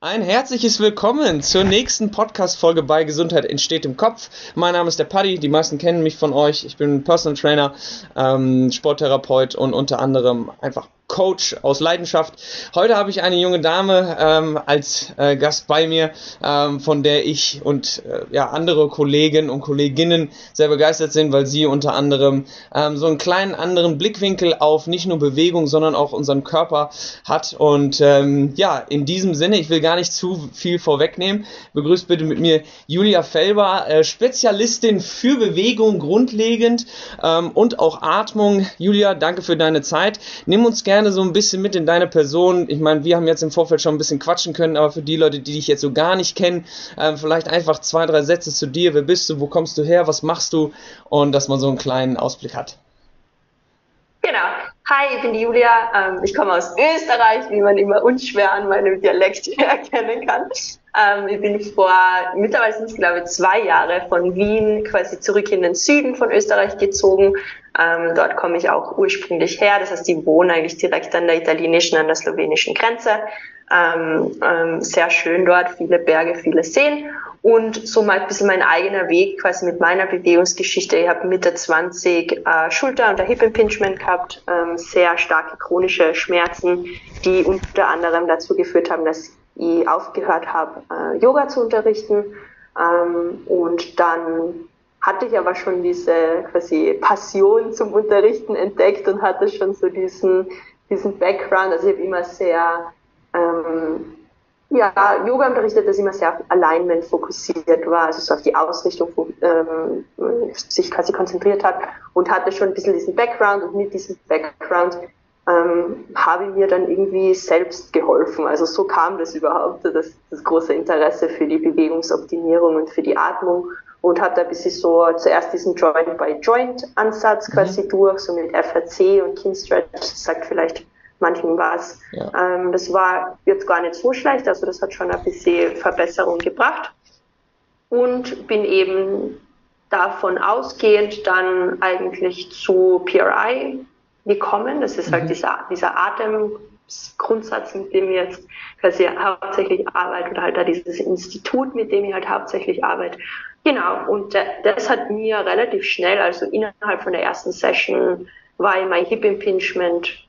Ein herzliches Willkommen zur nächsten Podcast-Folge bei Gesundheit entsteht im Kopf. Mein Name ist der Paddy, die meisten kennen mich von euch. Ich bin Personal Trainer, ähm, Sporttherapeut und unter anderem einfach Coach aus Leidenschaft. Heute habe ich eine junge Dame ähm, als äh, Gast bei mir, ähm, von der ich und äh, ja andere Kollegen und Kolleginnen sehr begeistert sind, weil sie unter anderem ähm, so einen kleinen anderen Blickwinkel auf nicht nur Bewegung, sondern auch unseren Körper hat. Und ähm, ja, in diesem Sinne, ich will gar nicht zu viel vorwegnehmen. Begrüßt bitte mit mir Julia Felber, äh, Spezialistin für Bewegung grundlegend ähm, und auch Atmung. Julia, danke für deine Zeit. Nimm uns gerne gerne so ein bisschen mit in deine Person. Ich meine, wir haben jetzt im Vorfeld schon ein bisschen quatschen können, aber für die Leute, die dich jetzt so gar nicht kennen, äh, vielleicht einfach zwei, drei Sätze zu dir. Wer bist du? Wo kommst du her? Was machst du? Und dass man so einen kleinen Ausblick hat. Genau. Hi, ich bin die Julia. Ähm, ich komme aus Österreich, wie man immer unschwer an meinem Dialekt erkennen kann. Ähm, ich bin vor mittlerweile sind es glaube ich zwei Jahre von Wien quasi zurück in den Süden von Österreich gezogen. Ähm, dort komme ich auch ursprünglich her. Das heißt, ich wohne eigentlich direkt an der italienischen, an der slowenischen Grenze. Ähm, ähm, sehr schön dort, viele Berge, viele Seen und so mal ein bisschen mein eigener Weg quasi mit meiner Bewegungsgeschichte. Ich habe Mitte 20 äh, Schulter- und Hip Impingement gehabt, ähm, sehr starke chronische Schmerzen, die unter anderem dazu geführt haben, dass ich aufgehört habe, äh, Yoga zu unterrichten ähm, und dann hatte ich aber schon diese quasi Passion zum Unterrichten entdeckt und hatte schon so diesen, diesen Background. Also ich habe immer sehr, ähm, ja, Yoga unterrichtet, das immer sehr auf Alignment fokussiert war, also so auf die Ausrichtung ähm, sich quasi konzentriert hat und hatte schon ein bisschen diesen Background und mit diesem Background ähm, habe ich mir dann irgendwie selbst geholfen. Also so kam das überhaupt, das, das große Interesse für die Bewegungsoptimierung und für die Atmung und hat da ein bisschen so zuerst diesen Joint-by-Joint-Ansatz mhm. quasi mhm. durch, so mit FRC und Kinstretch, sagt vielleicht manchen was. Ja. Ähm, das war jetzt gar nicht so schlecht, also das hat schon ein bisschen Verbesserung gebracht und bin eben davon ausgehend dann eigentlich zu PRI gekommen. Das ist halt mhm. dieser, dieser Atemgrundsatz, mit dem ich jetzt quasi hauptsächlich arbeite oder halt da dieses Institut, mit dem ich halt hauptsächlich arbeite. Genau, und das hat mir relativ schnell, also innerhalb von der ersten Session, war mein Hip Impingement,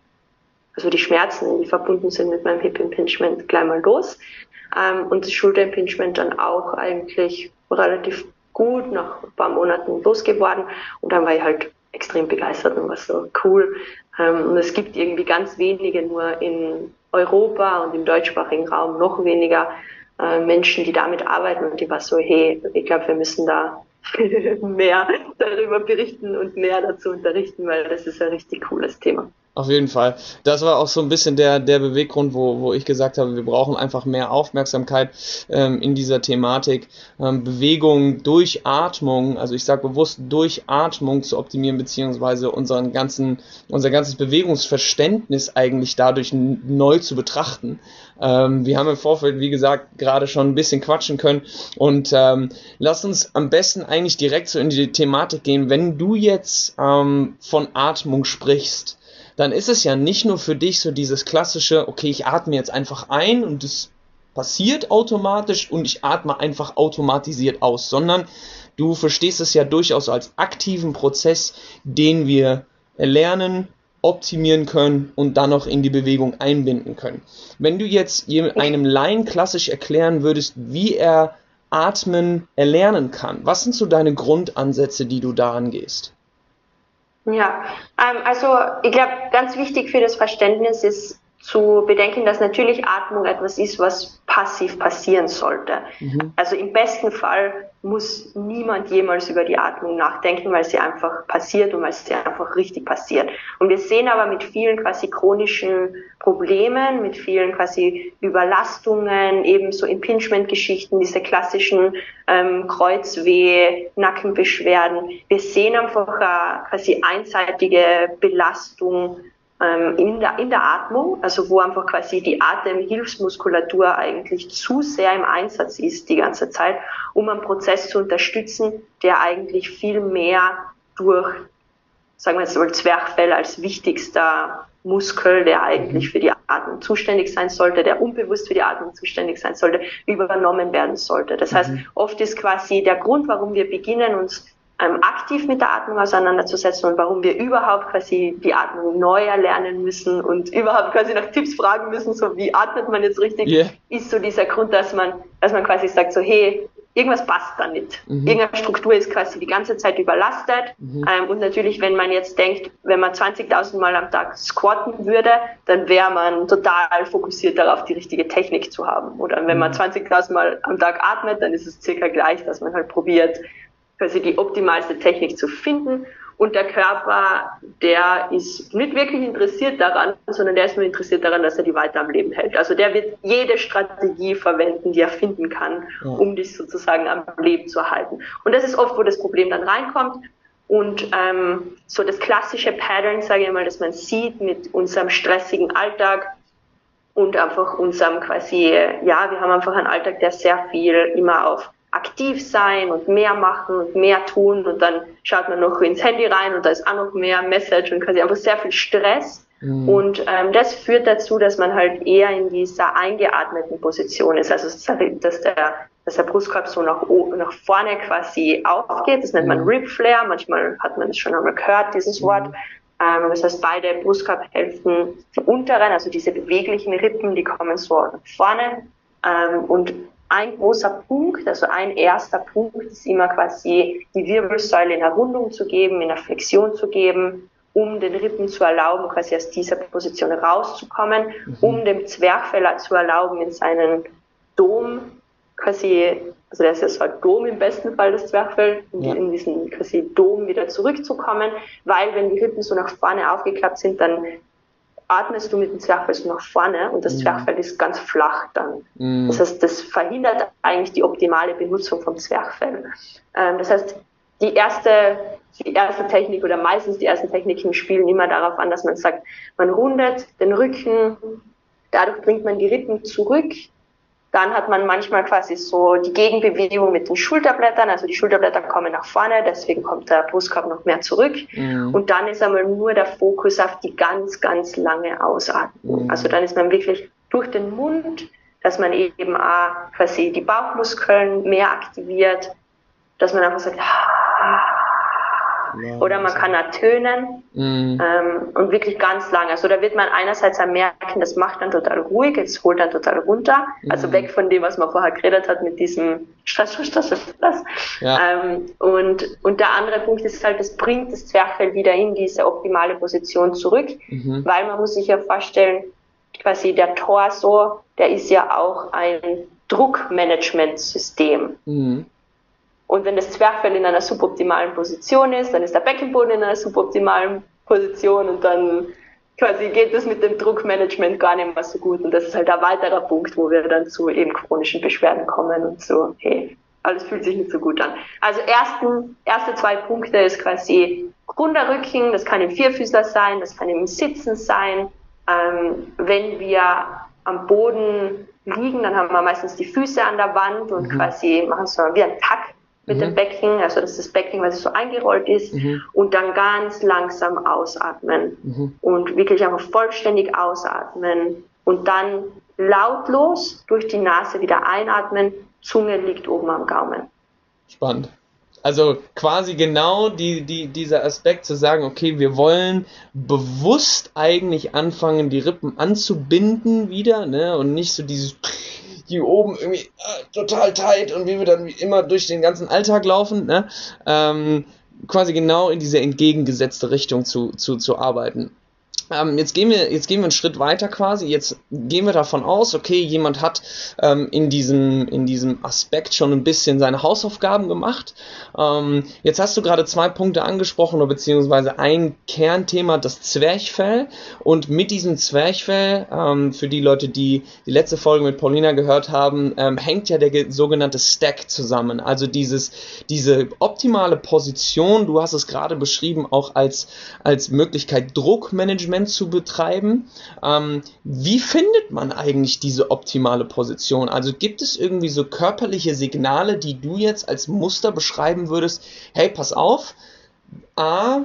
also die Schmerzen, die verbunden sind mit meinem Hip Impingement, gleich mal los. Ähm, und das Schulter Impingement dann auch eigentlich relativ gut nach ein paar Monaten losgeworden. Und dann war ich halt extrem begeistert und war so cool. Ähm, und es gibt irgendwie ganz wenige nur in Europa und im deutschsprachigen Raum noch weniger äh, Menschen, die damit arbeiten und die war so, hey, ich glaube, wir müssen da mehr darüber berichten und mehr dazu unterrichten, weil das ist ein richtig cooles Thema. Auf jeden Fall. Das war auch so ein bisschen der, der Beweggrund, wo, wo ich gesagt habe, wir brauchen einfach mehr Aufmerksamkeit ähm, in dieser Thematik. Ähm, Bewegung durch Atmung, also ich sage bewusst durch Atmung zu optimieren, beziehungsweise unseren ganzen, unser ganzes Bewegungsverständnis eigentlich dadurch neu zu betrachten. Ähm, wir haben im Vorfeld, wie gesagt, gerade schon ein bisschen quatschen können. Und ähm, lass uns am besten eigentlich direkt so in die Thematik gehen. Wenn du jetzt ähm, von Atmung sprichst, dann ist es ja nicht nur für dich so dieses klassische, okay, ich atme jetzt einfach ein und es passiert automatisch und ich atme einfach automatisiert aus, sondern du verstehst es ja durchaus als aktiven Prozess, den wir lernen, optimieren können und dann noch in die Bewegung einbinden können. Wenn du jetzt einem Laien klassisch erklären würdest, wie er Atmen erlernen kann, was sind so deine Grundansätze, die du da angehst? Ja, ähm, also ich glaube, ganz wichtig für das Verständnis ist zu bedenken, dass natürlich Atmung etwas ist, was passiv passieren sollte. Mhm. Also im besten Fall muss niemand jemals über die Atmung nachdenken, weil sie einfach passiert und weil sie einfach richtig passiert. Und wir sehen aber mit vielen quasi chronischen Problemen, mit vielen quasi Überlastungen, ebenso Impingement-Geschichten, diese klassischen ähm, Kreuzweh, Nackenbeschwerden. Wir sehen einfach äh, quasi einseitige Belastung in, der, in der Atmung, also wo einfach quasi die Atemhilfsmuskulatur eigentlich zu sehr im Einsatz ist die ganze Zeit, um einen Prozess zu unterstützen, der eigentlich viel mehr durch, sagen wir jetzt mal, Zwerchfell als wichtigster Muskel, der eigentlich mhm. für die Atmung zuständig sein sollte, der unbewusst für die Atmung zuständig sein sollte, übernommen werden sollte. Das heißt, mhm. oft ist quasi der Grund, warum wir beginnen, uns ähm, aktiv mit der Atmung auseinanderzusetzen und warum wir überhaupt quasi die Atmung neu erlernen müssen und überhaupt quasi nach Tipps fragen müssen, so wie atmet man jetzt richtig, yeah. ist so dieser Grund, dass man, dass man quasi sagt, so hey, irgendwas passt da nicht. Mhm. Irgendeine Struktur ist quasi die ganze Zeit überlastet. Mhm. Ähm, und natürlich, wenn man jetzt denkt, wenn man 20.000 Mal am Tag squatten würde, dann wäre man total fokussiert darauf, die richtige Technik zu haben. Oder wenn man 20.000 mhm. Mal am Tag atmet, dann ist es circa gleich, dass man halt probiert, quasi die optimalste Technik zu finden. Und der Körper, der ist nicht wirklich interessiert daran, sondern der ist nur interessiert daran, dass er die weiter am Leben hält. Also der wird jede Strategie verwenden, die er finden kann, ja. um dich sozusagen am Leben zu erhalten. Und das ist oft, wo das Problem dann reinkommt. Und ähm, so das klassische Pattern, sage ich mal, das man sieht mit unserem stressigen Alltag und einfach unserem quasi, ja, wir haben einfach einen Alltag, der sehr viel immer auf aktiv sein und mehr machen und mehr tun und dann schaut man noch ins Handy rein und da ist auch noch mehr Message und quasi einfach sehr viel Stress. Mhm. Und ähm, das führt dazu, dass man halt eher in dieser eingeatmeten Position ist, also dass der, dass der Brustkorb so nach, nach vorne quasi aufgeht. Das nennt man mhm. Rib Flare. Manchmal hat man es schon einmal gehört, dieses mhm. Wort. Ähm, das heißt, beide Brustkorbhälften, die unteren, also diese beweglichen Rippen, die kommen so nach vorne. Ähm, und ein großer Punkt, also ein erster Punkt ist immer quasi die Wirbelsäule in Errundung zu geben, in eine Flexion zu geben, um den Rippen zu erlauben, quasi aus dieser Position rauszukommen, mhm. um dem Zwerchfell zu erlauben, in seinen Dom quasi, also der ist ja so ein Dom im besten Fall, das Zwerchfell, ja. in diesen quasi Dom wieder zurückzukommen, weil wenn die Rippen so nach vorne aufgeklappt sind, dann atmest du mit dem Zwerchfell nach vorne und das mhm. Zwerchfell ist ganz flach dann. Mhm. Das heißt, das verhindert eigentlich die optimale Benutzung vom Zwerchfell. Ähm, das heißt, die erste, die erste Technik oder meistens die ersten Techniken spielen immer darauf an, dass man sagt, man rundet den Rücken, dadurch bringt man die Rippen zurück, dann hat man manchmal quasi so die Gegenbewegung mit den Schulterblättern, also die Schulterblätter kommen nach vorne, deswegen kommt der Brustkorb noch mehr zurück. Mhm. Und dann ist einmal nur der Fokus auf die ganz, ganz lange Ausatmung. Mhm. Also dann ist man wirklich durch den Mund, dass man eben auch quasi die Bauchmuskeln mehr aktiviert, dass man einfach sagt, oder man kann ertönen mhm. ähm, und wirklich ganz lang. Also da wird man einerseits merken, das macht dann total ruhig, es holt dann total runter. Mhm. Also weg von dem, was man vorher geredet hat mit diesem Stress, Stress, Stress, Stress. Ja. Ähm, und, und der andere Punkt ist halt, das bringt das Zwerchfell wieder in diese optimale Position zurück, mhm. weil man muss sich ja vorstellen, quasi der Torso, der ist ja auch ein Druckmanagementsystem. Mhm. Und wenn das Zwerchfell in einer suboptimalen Position ist, dann ist der Beckenboden in einer suboptimalen Position und dann quasi geht es mit dem Druckmanagement gar nicht mehr so gut. Und das ist halt ein weiterer Punkt, wo wir dann zu eben chronischen Beschwerden kommen und so, hey, alles fühlt sich nicht so gut an. Also ersten, erste zwei Punkte ist quasi Grunderrücken, das kann im Vierfüßler sein, das kann im Sitzen sein. Ähm, wenn wir am Boden liegen, dann haben wir meistens die Füße an der Wand und mhm. quasi machen so wie ein Takt mit mhm. dem Becken, also das ist das Becken, weil es so eingerollt ist, mhm. und dann ganz langsam ausatmen mhm. und wirklich einfach vollständig ausatmen und dann lautlos durch die Nase wieder einatmen, Zunge liegt oben am Gaumen. Spannend. Also quasi genau die, die, dieser Aspekt zu sagen, okay, wir wollen bewusst eigentlich anfangen, die Rippen anzubinden wieder, ne, und nicht so dieses hier oben irgendwie äh, total tight und wie wir dann wie immer durch den ganzen Alltag laufen, ne? Ähm, quasi genau in diese entgegengesetzte Richtung zu, zu, zu arbeiten. Ähm, jetzt, gehen wir, jetzt gehen wir einen Schritt weiter quasi. Jetzt gehen wir davon aus, okay, jemand hat ähm, in, diesem, in diesem Aspekt schon ein bisschen seine Hausaufgaben gemacht. Ähm, jetzt hast du gerade zwei Punkte angesprochen, oder beziehungsweise ein Kernthema, das Zwerchfell. Und mit diesem Zwerchfell, ähm, für die Leute, die die letzte Folge mit Paulina gehört haben, ähm, hängt ja der sogenannte Stack zusammen. Also dieses, diese optimale Position, du hast es gerade beschrieben, auch als, als Möglichkeit Druckmanagement Management zu betreiben. Ähm, wie findet man eigentlich diese optimale Position? Also gibt es irgendwie so körperliche Signale, die du jetzt als Muster beschreiben würdest? Hey, pass auf. A,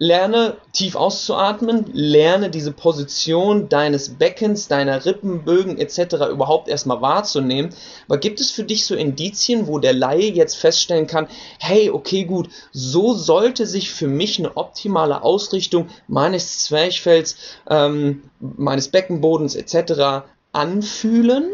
lerne tief auszuatmen, lerne diese Position deines Beckens, deiner Rippenbögen etc. überhaupt erstmal wahrzunehmen. Aber gibt es für dich so Indizien, wo der Laie jetzt feststellen kann, hey, okay, gut, so sollte sich für mich eine optimale Ausrichtung meines Zwerchfells, ähm, meines Beckenbodens etc. anfühlen?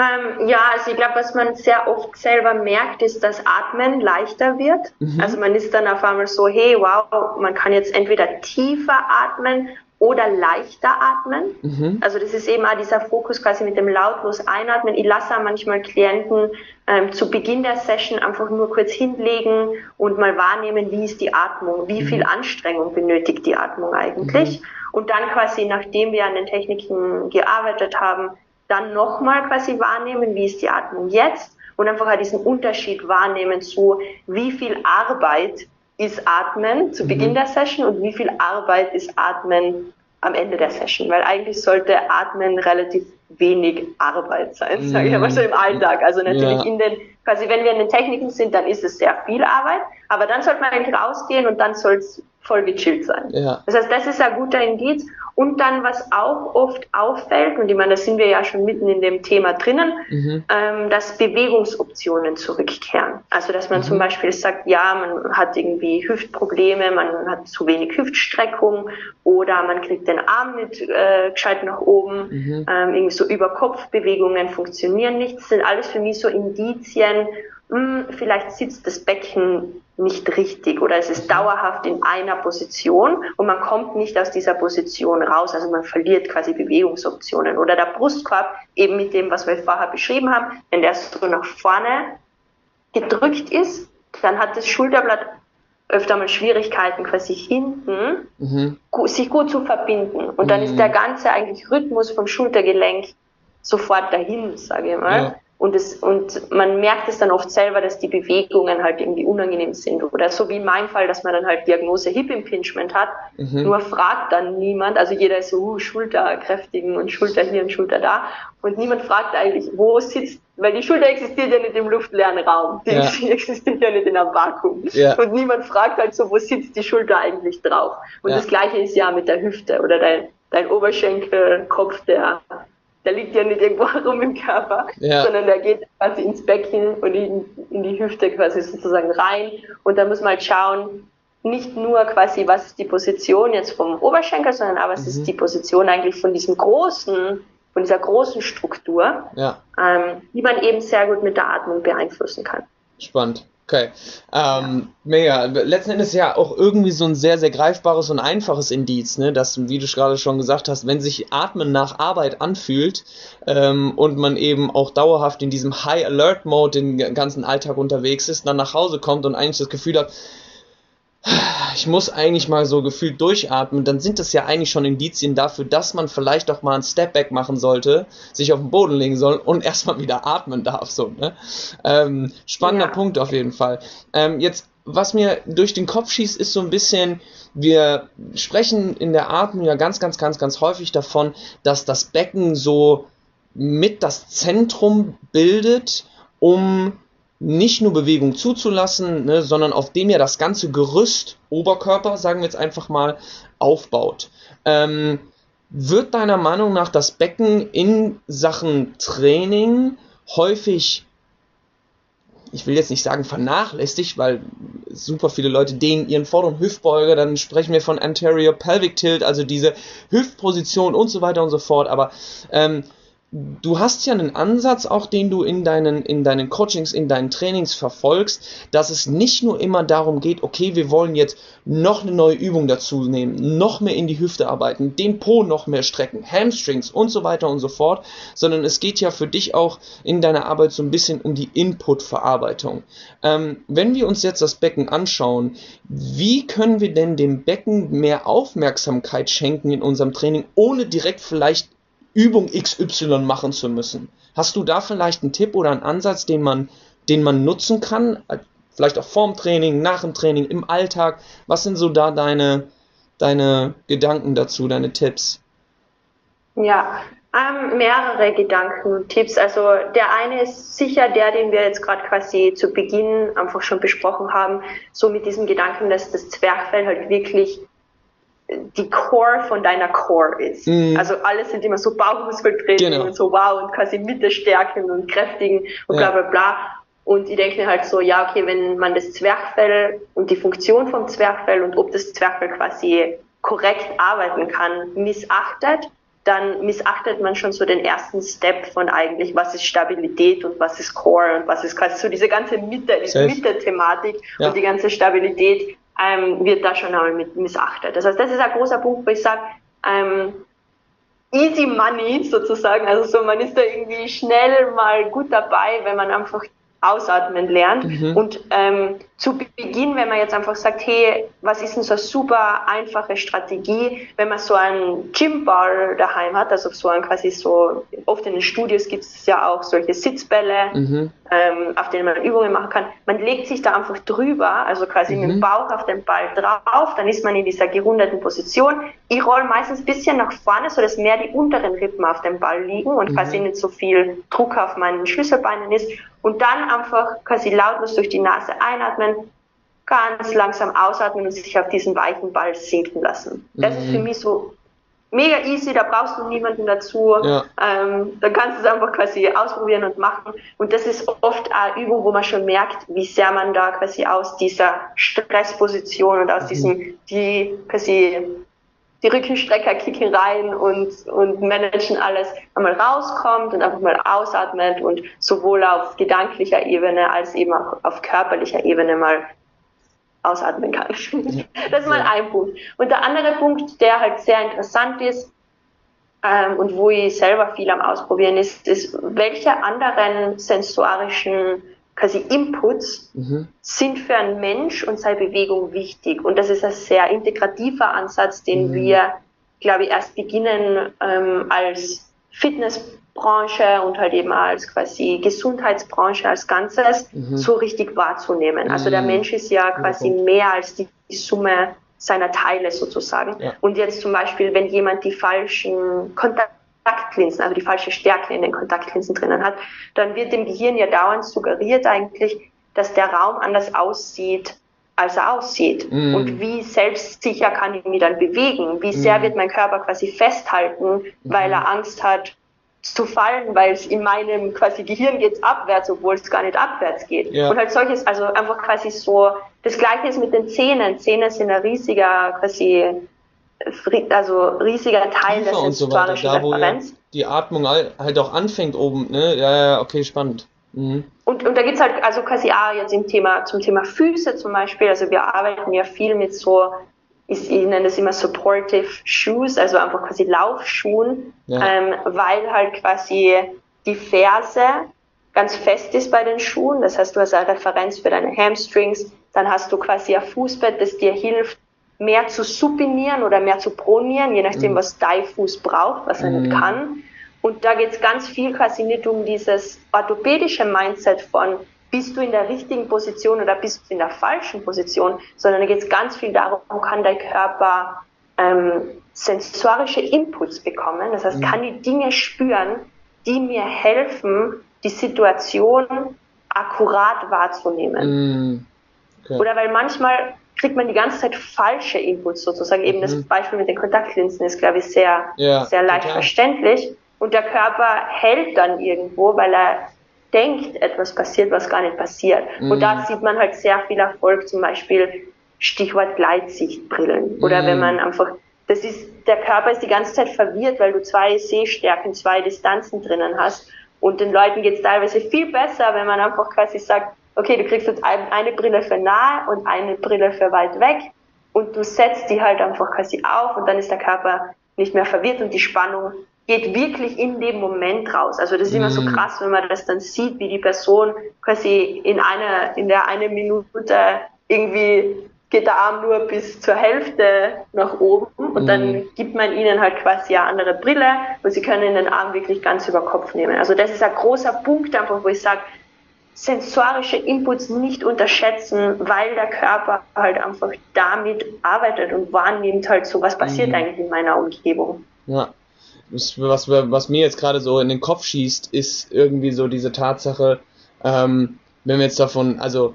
Ähm, ja, also ich glaube, was man sehr oft selber merkt, ist, dass Atmen leichter wird. Mhm. Also man ist dann auf einmal so, hey, wow, man kann jetzt entweder tiefer atmen oder leichter atmen. Mhm. Also das ist eben auch dieser Fokus quasi mit dem lautlos einatmen. Ich lasse auch manchmal Klienten ähm, zu Beginn der Session einfach nur kurz hinlegen und mal wahrnehmen, wie ist die Atmung, wie mhm. viel Anstrengung benötigt die Atmung eigentlich. Mhm. Und dann quasi, nachdem wir an den Techniken gearbeitet haben, dann nochmal quasi wahrnehmen, wie ist die Atmung jetzt und einfach halt diesen Unterschied wahrnehmen zu, wie viel Arbeit ist Atmen zu Beginn mhm. der Session und wie viel Arbeit ist Atmen am Ende der Session, weil eigentlich sollte Atmen relativ wenig Arbeit sein, sage ich mal so im Alltag. Also natürlich ja. in den, quasi wenn wir in den Techniken sind, dann ist es sehr viel Arbeit, aber dann sollte man eigentlich rausgehen und dann soll es voll gechillt sein. Ja. Das heißt, das ist ein guter Indiz. Und dann, was auch oft auffällt, und ich meine, da sind wir ja schon mitten in dem Thema drinnen, mhm. ähm, dass Bewegungsoptionen zurückkehren. Also, dass man mhm. zum Beispiel sagt, ja, man hat irgendwie Hüftprobleme, man hat zu wenig Hüftstreckung oder man kriegt den Arm nicht äh, gescheit nach oben, mhm. ähm, irgendwie so Überkopfbewegungen funktionieren nicht. Das sind alles für mich so Indizien, mh, hm, vielleicht sitzt das Becken nicht richtig oder es ist mhm. dauerhaft in einer Position und man kommt nicht aus dieser Position raus, also man verliert quasi Bewegungsoptionen oder der Brustkorb eben mit dem, was wir vorher beschrieben haben, wenn der so nach vorne gedrückt ist, dann hat das Schulterblatt öfter mal Schwierigkeiten quasi hinten mhm. sich gut zu verbinden und dann mhm. ist der ganze eigentlich Rhythmus vom Schultergelenk sofort dahin, sage ich mal. Ja. Und, es, und man merkt es dann oft selber, dass die Bewegungen halt irgendwie unangenehm sind. Oder so wie in meinem Fall, dass man dann halt Diagnose Hip Impingement hat. Mhm. Nur fragt dann niemand. Also jeder ist so, uh, Schulter kräftigen und Schulter hier und Schulter da. Und niemand fragt eigentlich, wo sitzt, weil die Schulter existiert ja nicht im luftleeren Raum. Die ja. existiert ja nicht in einem Vakuum. Ja. Und niemand fragt halt so, wo sitzt die Schulter eigentlich drauf. Und ja. das Gleiche ist ja mit der Hüfte oder dein, dein Oberschenkelkopf, der der liegt ja nicht irgendwo rum im Körper, ja. sondern der geht quasi ins Becken und in, in, die Hüfte quasi sozusagen rein. Und da muss man halt schauen, nicht nur quasi, was ist die Position jetzt vom Oberschenkel, sondern auch, was mhm. ist die Position eigentlich von diesem großen, von dieser großen Struktur, ja. ähm, die man eben sehr gut mit der Atmung beeinflussen kann. Spannend. Okay. Ähm, mega. Letzten Endes ja auch irgendwie so ein sehr, sehr greifbares und einfaches Indiz, ne? dass, wie du gerade schon gesagt hast, wenn sich Atmen nach Arbeit anfühlt ähm, und man eben auch dauerhaft in diesem High Alert Mode den ganzen Alltag unterwegs ist, dann nach Hause kommt und eigentlich das Gefühl hat, ich muss eigentlich mal so gefühlt durchatmen, dann sind das ja eigentlich schon Indizien dafür, dass man vielleicht auch mal ein Stepback machen sollte, sich auf den Boden legen soll und erstmal wieder atmen darf. So, ne? ähm, spannender ja. Punkt auf jeden Fall. Ähm, jetzt, was mir durch den Kopf schießt, ist so ein bisschen, wir sprechen in der Atmung ja ganz, ganz, ganz, ganz häufig davon, dass das Becken so mit das Zentrum bildet, um nicht nur Bewegung zuzulassen, ne, sondern auf dem ja das ganze Gerüst, Oberkörper, sagen wir jetzt einfach mal, aufbaut. Ähm, wird deiner Meinung nach das Becken in Sachen Training häufig, ich will jetzt nicht sagen vernachlässigt, weil super viele Leute dehnen ihren vorderen Hüftbeuger, dann sprechen wir von Anterior Pelvic Tilt, also diese Hüftposition und so weiter und so fort, aber ähm, du hast ja einen Ansatz, auch den du in deinen, in deinen Coachings, in deinen Trainings verfolgst, dass es nicht nur immer darum geht, okay, wir wollen jetzt noch eine neue Übung dazu nehmen, noch mehr in die Hüfte arbeiten, den Po noch mehr strecken, Hamstrings und so weiter und so fort, sondern es geht ja für dich auch in deiner Arbeit so ein bisschen um die Input-Verarbeitung. Ähm, wenn wir uns jetzt das Becken anschauen, wie können wir denn dem Becken mehr Aufmerksamkeit schenken in unserem Training, ohne direkt vielleicht Übung XY machen zu müssen. Hast du da vielleicht einen Tipp oder einen Ansatz, den man, den man nutzen kann? Vielleicht auch vorm Training, nach dem Training, im Alltag. Was sind so da deine, deine Gedanken dazu, deine Tipps? Ja, Ähm, mehrere Gedanken und Tipps. Also der eine ist sicher der, den wir jetzt gerade quasi zu Beginn einfach schon besprochen haben, so mit diesem Gedanken, dass das Zwerchfell halt wirklich die Core von deiner Core ist. Mhm. Also alle sind immer so Bauchmuskeltraining genau. und so wow und quasi Mittelstärken und kräftigen und ja. bla bla bla. Und ich denke mir halt so, ja, okay, wenn man das Zwerchfell und die Funktion vom Zwerchfell und ob das Zwerchfell quasi korrekt arbeiten kann, missachtet, dann missachtet man schon so den ersten Step von eigentlich, was ist Stabilität und was ist Core und was ist quasi so diese ganze Mitte, diese Mitte-Thematik ja. und die ganze Stabilität ähm, wird da schon einmal mit missachtet. Das heißt, das ist ein großer Punkt, wo ich sage, ähm, easy money sozusagen, also so man ist da irgendwie schnell mal gut dabei, wenn man einfach ausatmen lernt. Mhm. Und ähm, zu Beginn, wenn man jetzt einfach sagt, hey, was ist denn so eine super einfache Strategie, wenn man so einen Gymball daheim hat, also so ein quasi so, oft in den Studios gibt es ja auch solche Sitzbälle, mhm. ähm, auf denen man Übungen machen kann. Man legt sich da einfach drüber, also quasi mhm. mit dem mhm. Bauch auf den Ball drauf, dann ist man in dieser gerundeten Position. Ich roll meistens ein bisschen nach vorne, so dass mehr die unteren Rippen auf dem Ball liegen und mhm. quasi nicht so viel Druck auf meinen Schlüsselbeinen ist. Und dann einfach quasi lautlos durch die Nase einatmen, ganz langsam ausatmen und sich auf diesen weichen Ball sinken lassen. Das mhm. ist für mhm. mich so mega easy, da brauchst du niemanden dazu. Ja. Ähm, dann kannst du es einfach quasi ausprobieren und machen. Und das ist oft eine Übung, wo man schon merkt, wie sehr man da quasi aus dieser Stressposition und aus mhm. diesem, die quasi die Rückenstrecker kicken rein und, und managen alles, einmal rauskommt und einfach mal ausatmet und sowohl auf gedanklicher Ebene als eben auch auf körperlicher Ebene mal ausatmen kann. Das ist mal ein Punkt. Und der andere Punkt, der halt sehr interessant ist ähm, und wo ich selber viel am Ausprobieren ist, ist, welche anderen sensorischen quasi Inputs mhm. sind für einen Mensch und seine Bewegung wichtig. Und das ist ein sehr integrativer Ansatz, den mhm. wir, glaube ich, erst beginnen ähm, als Fitnessbranche und halt eben als quasi Gesundheitsbranche als Ganzes mhm. so richtig wahrzunehmen. Also der mhm. Mensch ist ja quasi mehr als die, die Summe seiner Teile sozusagen. Ja. Und jetzt zum Beispiel, wenn jemand die falschen Kontakte Kontaktlinsen, also die falsche Stärke in den Kontaktlinsen drinnen hat, dann wird dem Gehirn ja dauernd suggeriert eigentlich, dass der Raum anders aussieht, als er aussieht. Mm. Und wie selbstsicher kann ich mich dann bewegen? Wie sehr mm. wird mein Körper quasi festhalten, weil er Angst hat zu fallen, weil es in meinem quasi Gehirn geht abwärts, obwohl es gar nicht abwärts geht. Ja. Und halt solches, also einfach quasi so, das gleiche ist mit den Zähnen. Zähne sind ein riesiger quasi also riesiger Teil Kiefer des sensorischen so da, Referenz. Ja die Atmung halt auch anfängt oben, ne? Ja, ja, okay, spannend. Mhm. Und, und da gibt's halt also quasi auch jetzt im Thema, zum Thema Füße zum Beispiel, also wir arbeiten ja viel mit so, ich, ich nenne das immer supportive shoes, also einfach quasi Laufschuhen, ja. ähm, weil halt quasi die Ferse ganz fest ist bei den Schuhen, das heißt, du hast eine Referenz für deine Hamstrings, dann hast du quasi ein Fußbett, das dir hilft, mehr zu supinieren oder mehr zu pronieren, je nachdem, mhm. was dein Fuß braucht, was er mhm. nicht kann. Und da geht es ganz viel quasi nicht um dieses orthopädische Mindset von, bist du in der richtigen Position oder bist du in der falschen Position, sondern da geht es ganz viel darum, kann dein Körper ähm, sensorische Inputs bekommen, das heißt, mhm. kann die Dinge spüren, die mir helfen, die Situation akkurat wahrzunehmen. Mhm. Okay. Oder weil manchmal kriegt man die ganze Zeit falsche Inputs sozusagen. Eben mhm. das Beispiel mit den Kontaktlinsen ist, glaube ich, sehr, ja, sehr leicht total. verständlich. Und der Körper hält dann irgendwo, weil er denkt, etwas passiert, was gar nicht passiert. Mhm. Und da sieht man halt sehr viel Erfolg, zum Beispiel Stichwort Gleitsichtbrillen. Oder mhm. wenn man einfach, das ist, der Körper ist die ganze Zeit verwirrt, weil du zwei Sehstärken, zwei Distanzen drinnen hast. Und den Leuten geht es teilweise viel besser, wenn man einfach quasi sagt, okay, du kriegst jetzt eine Brille für nahe und eine Brille für weit weg und du setzt die halt einfach quasi auf und dann ist der Körper nicht mehr verwirrt und die Spannung geht wirklich in dem Moment raus. Also das ist immer so mhm. krass, wenn man das dann sieht, wie die Person quasi in einer, in der eine Minute irgendwie geht der Arm nur bis zur Hälfte nach oben und dann mhm. gibt man ihnen halt quasi eine andere Brille und sie können den Arm wirklich ganz über Kopf nehmen. Also das ist ein großer Punkt einfach, wo ich sage, sensorische Inputs nicht unterschätzen, weil der Körper halt einfach damit arbeitet und wahrnimmt halt so, was passiert mhm. eigentlich in meiner Umgebung. Ja. was, was mir jetzt gerade so in den Kopf schießt, ist irgendwie so diese Tatsache, ähm, wenn wir jetzt davon, also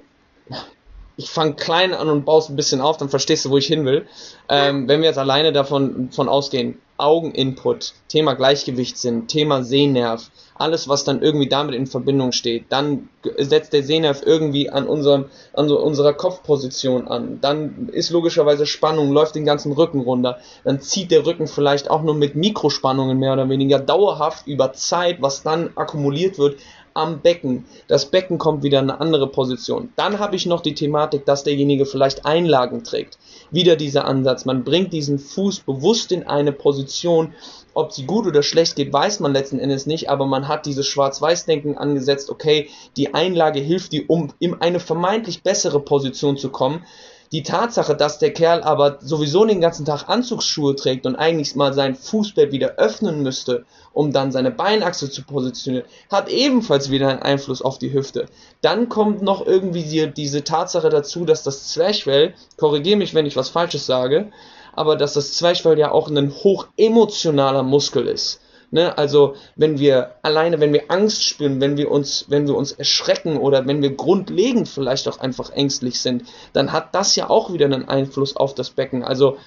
ich fange klein an und baue es ein bisschen auf, dann verstehst du, wo ich hin will. Ähm, wenn wir jetzt alleine davon von ausgehen, Augeninput, Thema Gleichgewichtssinn, Thema Sehnerv, alles, was dann irgendwie damit in Verbindung steht, dann setzt der Sehnerv irgendwie an, unserem, an so unserer Kopfposition an. Dann ist logischerweise Spannung, läuft den ganzen Rücken runter. Dann zieht der Rücken vielleicht auch nur mit Mikrospannungen mehr oder weniger dauerhaft über Zeit, was dann akkumuliert wird, am Becken. Das Becken kommt wieder in eine andere Position. Dann habe ich noch die Thematik, dass derjenige vielleicht Einlagen trägt. Wieder dieser Ansatz. Man bringt diesen Fuß bewusst in eine Position. Ob sie gut oder schlecht geht, weiß man letzten Endes nicht, aber man hat dieses Schwarz-Weiß-Denken angesetzt, okay, die Einlage hilft dir, um in eine vermeintlich bessere Position zu kommen. Die Tatsache, dass der Kerl aber sowieso den ganzen Tag Anzugsschuhe trägt und eigentlich mal sein Fußbett wieder öffnen müsste um dann seine Beinachse zu positionieren, hat ebenfalls wieder einen Einfluss auf die Hüfte. Dann kommt noch irgendwie die, diese Tatsache dazu, dass das Zwerchfell, korrigiere mich, wenn ich was Falsches sage, aber dass das Zwerchfell ja auch ein hoch emotionaler Muskel ist. Ne? Also wenn wir alleine, wenn wir Angst spüren, wenn wir uns, wenn wir uns erschrecken oder wenn wir grundlegend vielleicht auch einfach ängstlich sind, dann hat das ja auch wieder einen Einfluss auf das Becken. Also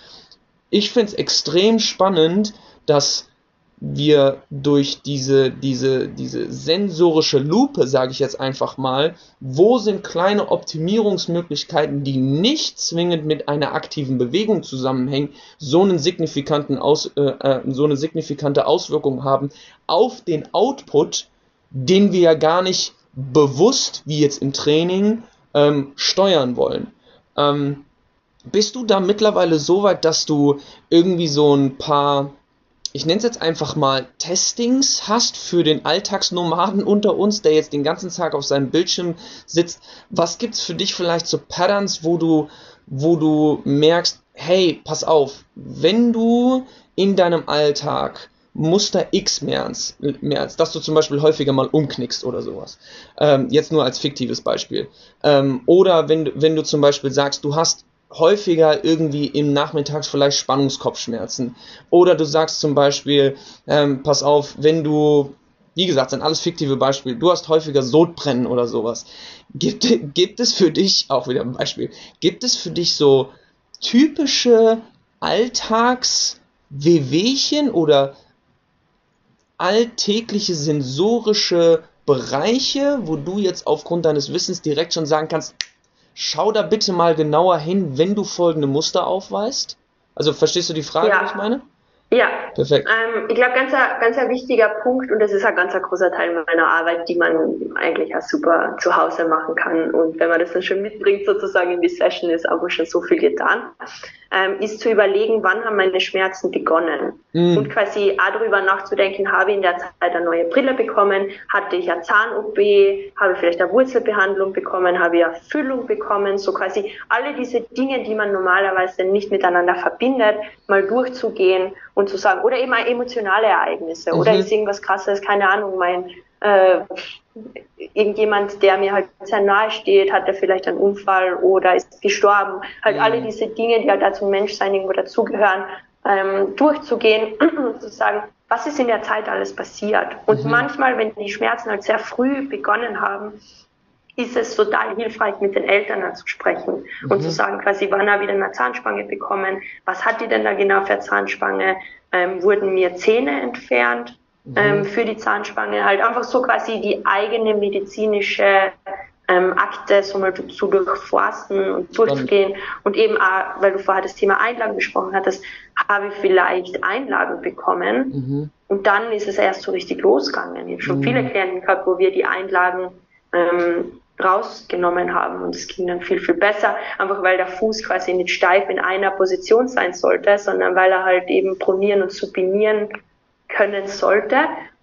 ich finde es extrem spannend, dass wir durch diese, diese, diese sensorische Lupe, sage ich jetzt einfach mal, wo sind kleine Optimierungsmöglichkeiten, die nicht zwingend mit einer aktiven Bewegung zusammenhängen, so einen signifikanten Aus, äh, äh, so eine signifikante Auswirkung haben auf den Output, den wir ja gar nicht bewusst, wie jetzt im Training, ähm, steuern wollen. Ähm, bist du da mittlerweile so weit, dass du irgendwie so ein paar ich nenne es jetzt einfach mal Testings hast für den Alltagsnomaden unter uns, der jetzt den ganzen Tag auf seinem Bildschirm sitzt. Was gibt es für dich vielleicht so Patterns, wo du, wo du merkst, hey, pass auf, wenn du in deinem Alltag Muster X mehr als, dass du zum Beispiel häufiger mal umknickst oder sowas. Ähm, jetzt nur als fiktives Beispiel. Ähm, oder wenn, wenn du zum Beispiel sagst, du hast häufiger irgendwie im Nachmittags vielleicht Spannungskopfschmerzen. Oder du sagst zum Beispiel, ähm, pass auf, wenn du, wie gesagt, sind alles fiktive Beispiele, du hast häufiger Sodbrennen oder sowas. Gibt, gibt es für dich, auch wieder ein Beispiel, gibt es für dich so typische Alltags-Wehwehchen oder alltägliche sensorische Bereiche, wo du jetzt aufgrund deines Wissens direkt schon sagen kannst, schau da bitte mal genauer hin, wenn du folgende Muster aufweist. Also verstehst du die Frage, ja. die ich meine? Ja, perfekt. Ähm, ich glaube, ganz, ganz ein wichtiger Punkt, und das ist ein ganz großer Teil meiner Arbeit, die man eigentlich auch super zu Hause machen kann. Und wenn man das dann schon mitbringt, sozusagen in die Session, ist auch schon so viel getan, ähm, ist zu überlegen, wann haben meine Schmerzen begonnen. Mhm. Und quasi auch darüber nachzudenken, habe ich in der Zeit eine neue Brille bekommen, hatte ich eine Zahn-OP, habe ich vielleicht eine Wurzelbehandlung bekommen, habe ich eine Füllung bekommen, so quasi alle diese Dinge, die man normalerweise nicht miteinander verbindet, mal durchzugehen und zu sagen, oder eben auch emotionale Ereignisse, mhm. oder ist irgendwas krasses, keine Ahnung, mein äh, irgendjemand, der mir halt sehr nahe steht, hat er vielleicht einen Unfall oder ist gestorben. Halt mhm. alle diese Dinge, die halt da zum Menschsein irgendwo dazugehören, ähm, durchzugehen und zu sagen, was ist in der Zeit alles passiert? Und mhm. manchmal, wenn die Schmerzen halt sehr früh begonnen haben, ist es total hilfreich, mit den Eltern zu sprechen mhm. und zu sagen, quasi, wann er wieder eine Zahnspange bekommen? Was hat die denn da genau für Zahnspange? Ähm, wurden mir Zähne entfernt. Ähm, für die Zahnspange? Halt einfach so quasi die eigene medizinische ähm, Akte so mal zu durchforsten und durchzugehen und eben auch, weil du vorher das Thema Einlagen besprochen hattest, habe ich vielleicht Einlagen bekommen mhm. und dann ist es erst so richtig losgegangen. Ich habe schon mhm. viele Klienten gehabt, wo wir die Einlagen ähm, rausgenommen haben und es ging dann viel, viel besser, einfach weil der Fuß quasi nicht steif in einer Position sein sollte, sondern weil er halt eben pronieren und supinieren können sollte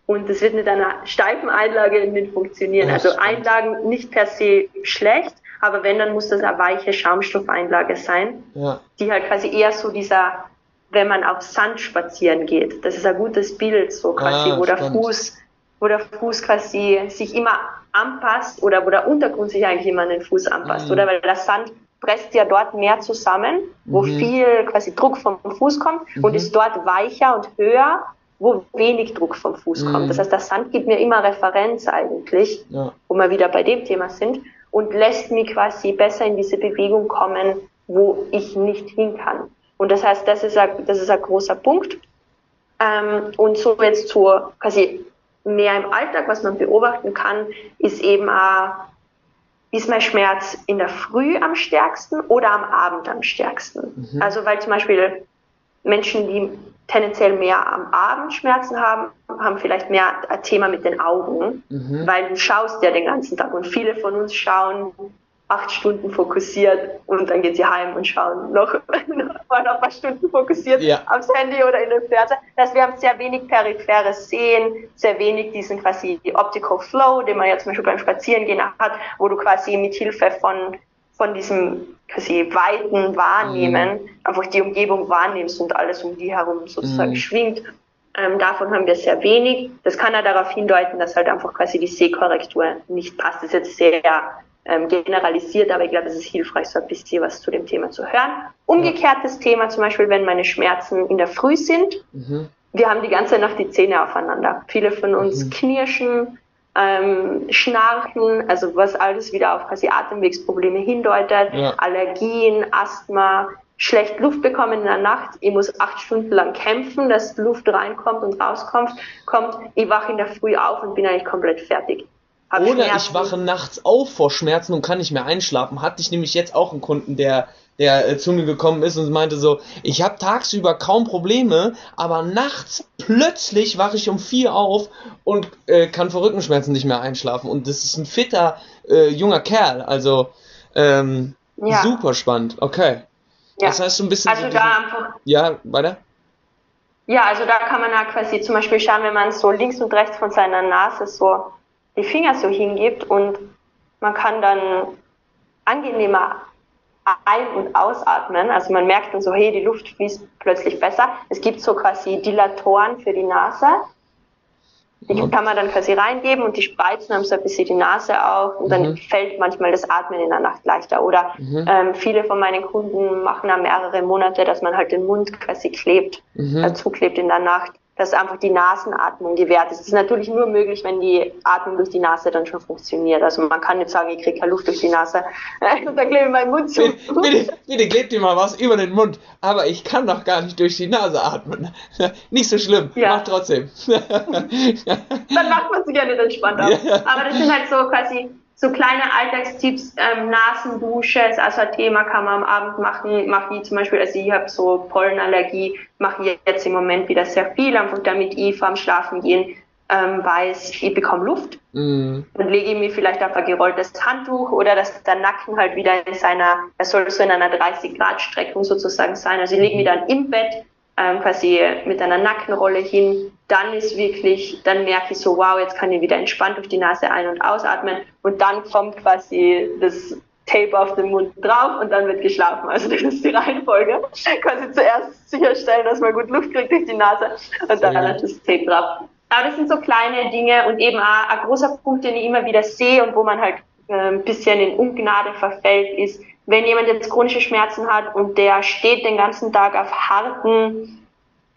und es wird mit einer steifen Einlage nicht funktionieren. Also Einlagen nicht per se schlecht, aber wenn, dann muss das eine weiche Schaumstoffeinlage sein, ja. die halt quasi eher so dieser, wenn man auf Sand spazieren geht, das ist ein gutes Bild, so quasi, ah, wo der Fuß, wo der Fuß quasi sich immer anpasst oder wo der Untergrund sich eigentlich immer an den Fuß anpasst, mhm. oder? Weil der Sand presst ja dort mehr zusammen, wo mhm. viel quasi Druck vom Fuß kommt mhm. und ist dort weicher und höher wo wenig Druck vom Fuß mhm. kommt. Das heißt, der Sand gibt mir immer Referenz eigentlich, ja. wo wir wieder bei dem Thema sind, und lässt mich quasi besser in diese Bewegung kommen, wo ich nicht hin kann. Und das heißt, das ist ein, das ist ein großer Punkt. Ähm, und so jetzt zur quasi mehr im Alltag, was man beobachten kann, ist eben auch, ist mein Schmerz in der Früh am stärksten oder am Abend am stärksten. Mhm. Also weil zum Beispiel Menschen, die tendenziell mehr am Abend Schmerzen haben, haben vielleicht mehr ein Thema mit den Augen, mhm. weil du schaust ja den ganzen Tag und viele von uns schauen acht Stunden fokussiert und dann gehen sie heim und schauen noch, noch ein paar Stunden fokussiert ja. aufs Handy oder in den Fernseher. Das heißt, wir haben sehr wenig peripheres Sehen, sehr wenig diesen quasi Optical Flow, den man ja zum Beispiel beim Spazierengehen hat, wo du quasi mit Hilfe von, von diesem quasi weiten Wahrnehmen mhm. einfach die Umgebung wahrnimmst und alles um die herum sozusagen mhm. schwingt. Ähm, davon haben wir sehr wenig. Das kann ja darauf hindeuten, dass halt einfach quasi die Sehkorrektur nicht passt. Das ist jetzt sehr ähm, generalisiert, aber ich glaube, es ist hilfreich, so ein bisschen was zu dem Thema zu hören. Umgekehrtes Thema zum Beispiel, wenn meine Schmerzen in der Früh sind. Mhm. Wir haben die ganze Nacht die Zähne aufeinander. Viele von uns mhm. knirschen, ähm, Schnarchen, also was alles wieder auf quasi Atemwegsprobleme hindeutet, ja. Allergien, Asthma, schlecht Luft bekommen in der Nacht. Ich muss acht Stunden lang kämpfen, dass Luft reinkommt und rauskommt. Kommt, ich wache in der Früh auf und bin eigentlich komplett fertig. Oder ich wache nachts auf vor Schmerzen und kann nicht mehr einschlafen. Hatte ich nämlich jetzt auch einen Kunden, der der äh, zu mir gekommen ist und meinte so, ich habe tagsüber kaum Probleme, aber nachts plötzlich wache ich um vier auf und äh, kann vor Rückenschmerzen nicht mehr einschlafen. Und das ist ein fitter äh, junger Kerl, also ähm, ja. super spannend. Okay. Ja. Das heißt so ein bisschen. Also so da einfach. Ja, weiter. Ja, also da kann man ja quasi zum Beispiel schauen, wenn man so links und rechts von seiner Nase so die Finger so hingibt und man kann dann angenehmer ein- und ausatmen. Also man merkt dann so, hey, die Luft fließt plötzlich besser. Es gibt so quasi Dilatoren für die Nase. Die kann man dann quasi reingeben und die spreizen dann so ein bisschen die Nase auf und dann mhm. fällt manchmal das Atmen in der Nacht leichter. Oder mhm. ähm, viele von meinen Kunden machen da mehrere Monate, dass man halt den Mund quasi klebt, mhm. dazu klebt in der Nacht dass einfach die Nasenatmung gewährt ist. Das ist natürlich nur möglich, wenn die Atmung durch die Nase dann schon funktioniert. Also man kann nicht sagen, ich kriege keine Luft durch die Nase und dann klebe ich meinen Mund zu. Bitte, bitte klebt dir mal was über den Mund. Aber ich kann doch gar nicht durch die Nase atmen. Nicht so schlimm, ja. mach trotzdem. dann macht man sich ja nicht entspannt auf. Aber das sind halt so quasi so kleine Alltagstipps, ähm, Nasendusche ist also ein Thema, kann man am Abend machen, mache ich zum Beispiel, also ich habe so Pollenallergie, mache ich jetzt im Moment wieder sehr viel, einfach damit ich vorm Schlafen gehen ähm, weiß, ich bekomme Luft. Mm. Dann lege ich mir vielleicht auf ein gerolltes Handtuch oder dass der Nacken halt wieder in seiner, er soll so in einer 30 Grad Streckung sozusagen sein. Also ich lege mich dann im Bett ähm, quasi mit einer Nackenrolle hin, dann ist wirklich, dann merke ich so, wow, jetzt kann ich wieder entspannt durch die Nase ein- und ausatmen und dann kommt quasi das Tape auf den Mund drauf und dann wird geschlafen. Also das ist die Reihenfolge. Quasi zuerst sicherstellen, dass man gut Luft kriegt durch die Nase und dann ja. das Tape drauf. Aber das sind so kleine Dinge und eben auch ein großer Punkt, den ich immer wieder sehe und wo man halt äh, ein bisschen in Ungnade verfällt, ist, wenn jemand jetzt chronische Schmerzen hat und der steht den ganzen Tag auf harten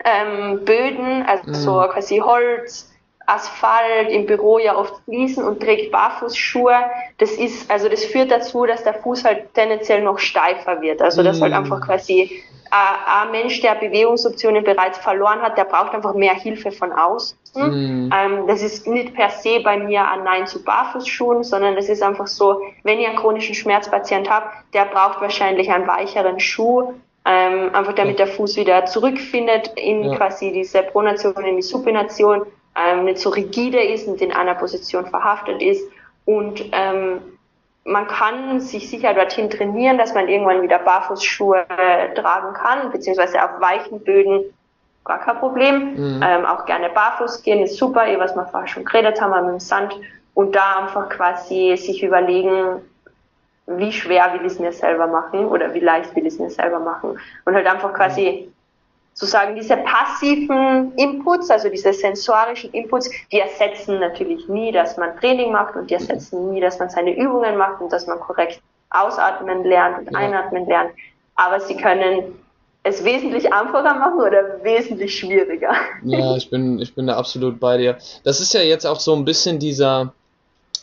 ähm, Böden, also mhm. so quasi Holz, Asphalt, im Büro ja oft Fliesen und trägt Barfußschuhe, das ist, also das führt dazu, dass der Fuß halt tendenziell noch steifer wird. Also das halt mhm. einfach quasi ein Mensch, der Bewegungsoptionen bereits verloren hat, der braucht einfach mehr Hilfe von außen. Mhm. Ähm, das ist nicht per se bei mir ein Nein zu Barfußschuhen, sondern das ist einfach so, wenn ihr einen chronischen Schmerzpatient habt, der braucht wahrscheinlich einen weicheren Schuh, ähm, einfach damit der Fuß wieder zurückfindet in ja. quasi diese Pronation, in die Supination, ähm, nicht so rigide ist und in einer Position verhaftet ist und ähm, man kann sich sicher dorthin trainieren, dass man irgendwann wieder Barfußschuhe äh, tragen kann, beziehungsweise auf weichen Böden gar kein Problem. Mhm. Ähm, auch gerne barfuß gehen ist super, eh, was wir vorher schon geredet haben mit dem Sand. Und da einfach quasi sich überlegen, wie schwer will ich es mir selber machen oder wie leicht will ich es mir selber machen. Und halt einfach quasi sozusagen diese passiven Inputs, also diese sensorischen Inputs, die ersetzen natürlich nie, dass man Training macht und die ersetzen nie, dass man seine Übungen macht und dass man korrekt ausatmen lernt und ja. einatmen lernt. Aber sie können es wesentlich einfacher machen oder wesentlich schwieriger? Ja, ich bin, ich bin da absolut bei dir. Das ist ja jetzt auch so ein bisschen dieser,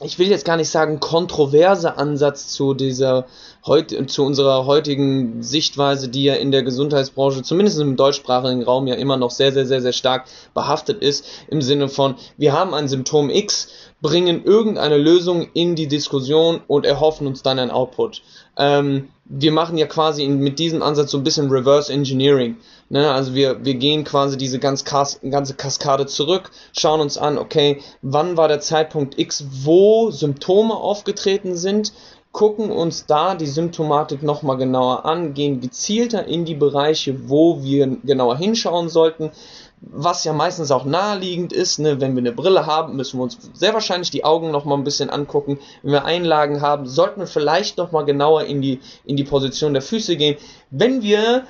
ich will jetzt gar nicht sagen kontroverse Ansatz zu dieser heute zu unserer heutigen Sichtweise, die ja in der Gesundheitsbranche zumindest im deutschsprachigen Raum ja immer noch sehr sehr sehr sehr stark behaftet ist im Sinne von wir haben ein Symptom X, bringen irgendeine Lösung in die Diskussion und erhoffen uns dann ein Output. Ähm, wir machen ja quasi mit diesem Ansatz so ein bisschen Reverse Engineering. Ne? Also wir, wir gehen quasi diese ganz Kas ganze Kaskade zurück, schauen uns an, okay, wann war der Zeitpunkt X, wo Symptome aufgetreten sind, gucken uns da die Symptomatik nochmal genauer an, gehen gezielter in die Bereiche, wo wir genauer hinschauen sollten, was ja meistens auch naheliegend ist, ne, wenn wir eine Brille haben, müssen wir uns sehr wahrscheinlich die Augen noch mal ein bisschen angucken. Wenn wir Einlagen haben, sollten wir vielleicht noch mal genauer in die, in die Position der Füße gehen. Wenn wir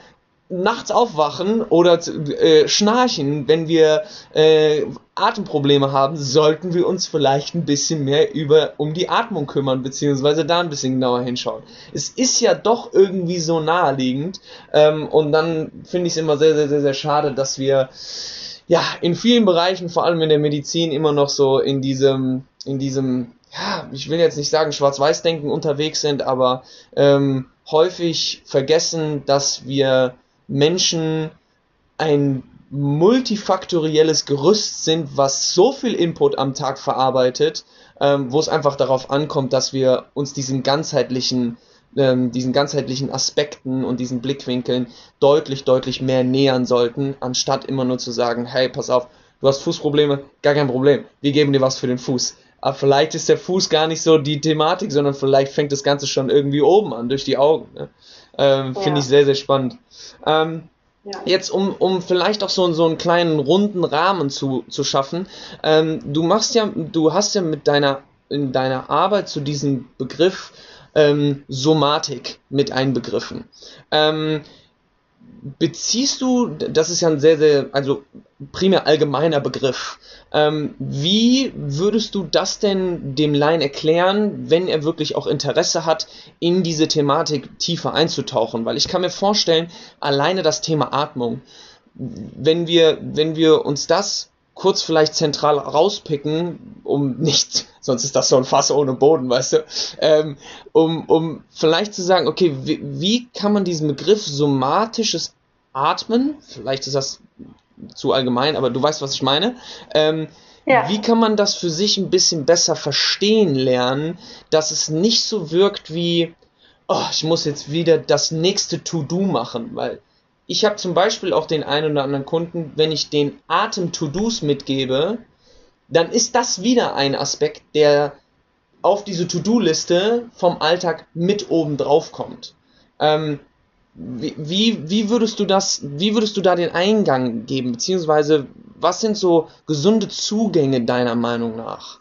nachts aufwachen oder äh, schnarchen, wenn wir äh, Atemprobleme haben, sollten wir uns vielleicht ein bisschen mehr über um die Atmung kümmern, beziehungsweise da ein bisschen genauer hinschauen. Es ist ja doch irgendwie so naheliegend ähm, und dann finde ich es immer sehr, sehr, sehr, sehr schade, dass wir ja in vielen Bereichen, vor allem in der Medizin, immer noch so in diesem, in diesem, ja, ich will jetzt nicht sagen Schwarz-Weiß-Denken unterwegs sind, aber ähm, häufig vergessen, dass wir Menschen ein multifaktorielles Gerüst sind, was so viel Input am Tag verarbeitet, ähm, wo es einfach darauf ankommt, dass wir uns diesen ganzheitlichen, ähm, diesen ganzheitlichen Aspekten und diesen Blickwinkeln deutlich, deutlich mehr nähern sollten, anstatt immer nur zu sagen, hey, pass auf, du hast Fußprobleme, gar kein Problem, wir geben dir was für den Fuß. Aber vielleicht ist der Fuß gar nicht so die Thematik, sondern vielleicht fängt das Ganze schon irgendwie oben an, durch die Augen. Ne? Ähm, ja. Finde ich sehr, sehr spannend. Ähm, ja. Jetzt, um, um vielleicht auch so, so einen kleinen runden Rahmen zu, zu schaffen. Ähm, du machst ja, du hast ja mit deiner, in deiner Arbeit zu diesem Begriff ähm, Somatik mit einbegriffen. Ähm, beziehst du, das ist ja ein sehr, sehr, also primär allgemeiner Begriff. Ähm, wie würdest du das denn dem Laien erklären, wenn er wirklich auch Interesse hat, in diese Thematik tiefer einzutauchen? Weil ich kann mir vorstellen, alleine das Thema Atmung, wenn wir, wenn wir uns das kurz vielleicht zentral rauspicken, um nicht, sonst ist das so ein Fass ohne Boden, weißt du, ähm, um, um vielleicht zu sagen, okay, wie, wie kann man diesen Begriff somatisches Atmen, vielleicht ist das zu allgemein, aber du weißt, was ich meine. Ähm, ja. Wie kann man das für sich ein bisschen besser verstehen lernen, dass es nicht so wirkt wie, oh, ich muss jetzt wieder das nächste To-Do machen, weil ich habe zum Beispiel auch den einen oder anderen Kunden, wenn ich den Atem-To-Dos mitgebe, dann ist das wieder ein Aspekt, der auf diese To-Do-Liste vom Alltag mit oben drauf kommt. Ähm, wie, wie, würdest du das, wie würdest du da den Eingang geben, beziehungsweise was sind so gesunde Zugänge deiner Meinung nach?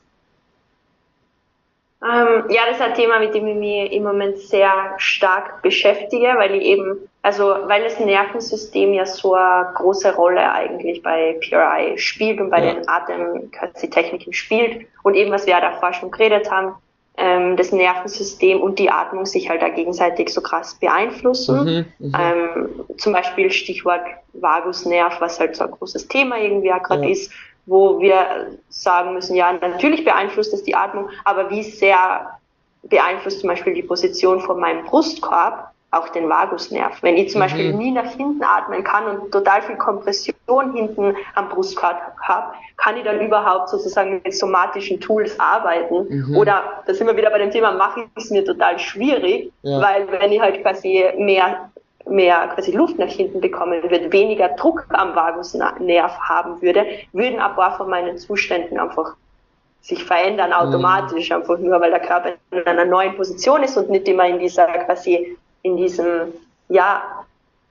Ähm, ja, das ist ein Thema, mit dem ich mich im Moment sehr stark beschäftige, weil ich eben, also weil das Nervensystem ja so eine große Rolle eigentlich bei PRI spielt und bei ja. den Atemtechniken spielt und eben, was wir ja davor schon geredet haben, ähm, das Nervensystem und die Atmung sich halt da gegenseitig so krass beeinflussen. Mhm, mhm, ähm, zum Beispiel Stichwort Vagusnerv, was halt so ein großes Thema irgendwie gerade ja. ist, wo wir sagen müssen, ja, natürlich beeinflusst es die Atmung, aber wie sehr beeinflusst zum Beispiel die Position von meinem Brustkorb auch den Vagusnerv. Wenn ich zum mhm. Beispiel nie nach hinten atmen kann und total viel Kompression hinten am Brustkorb habe, kann ich dann überhaupt sozusagen mit somatischen Tools arbeiten? Mhm. Oder, da sind wir wieder bei dem Thema, mache ich es mir total schwierig, ja. weil wenn ich halt quasi mehr mehr quasi Luft nach hinten bekommen würde, weniger Druck am Vagusnerv haben würde, würden ein paar von meinen Zuständen einfach sich verändern automatisch, mhm. einfach nur weil der Körper in einer neuen Position ist und nicht immer in dieser quasi in diesem, ja,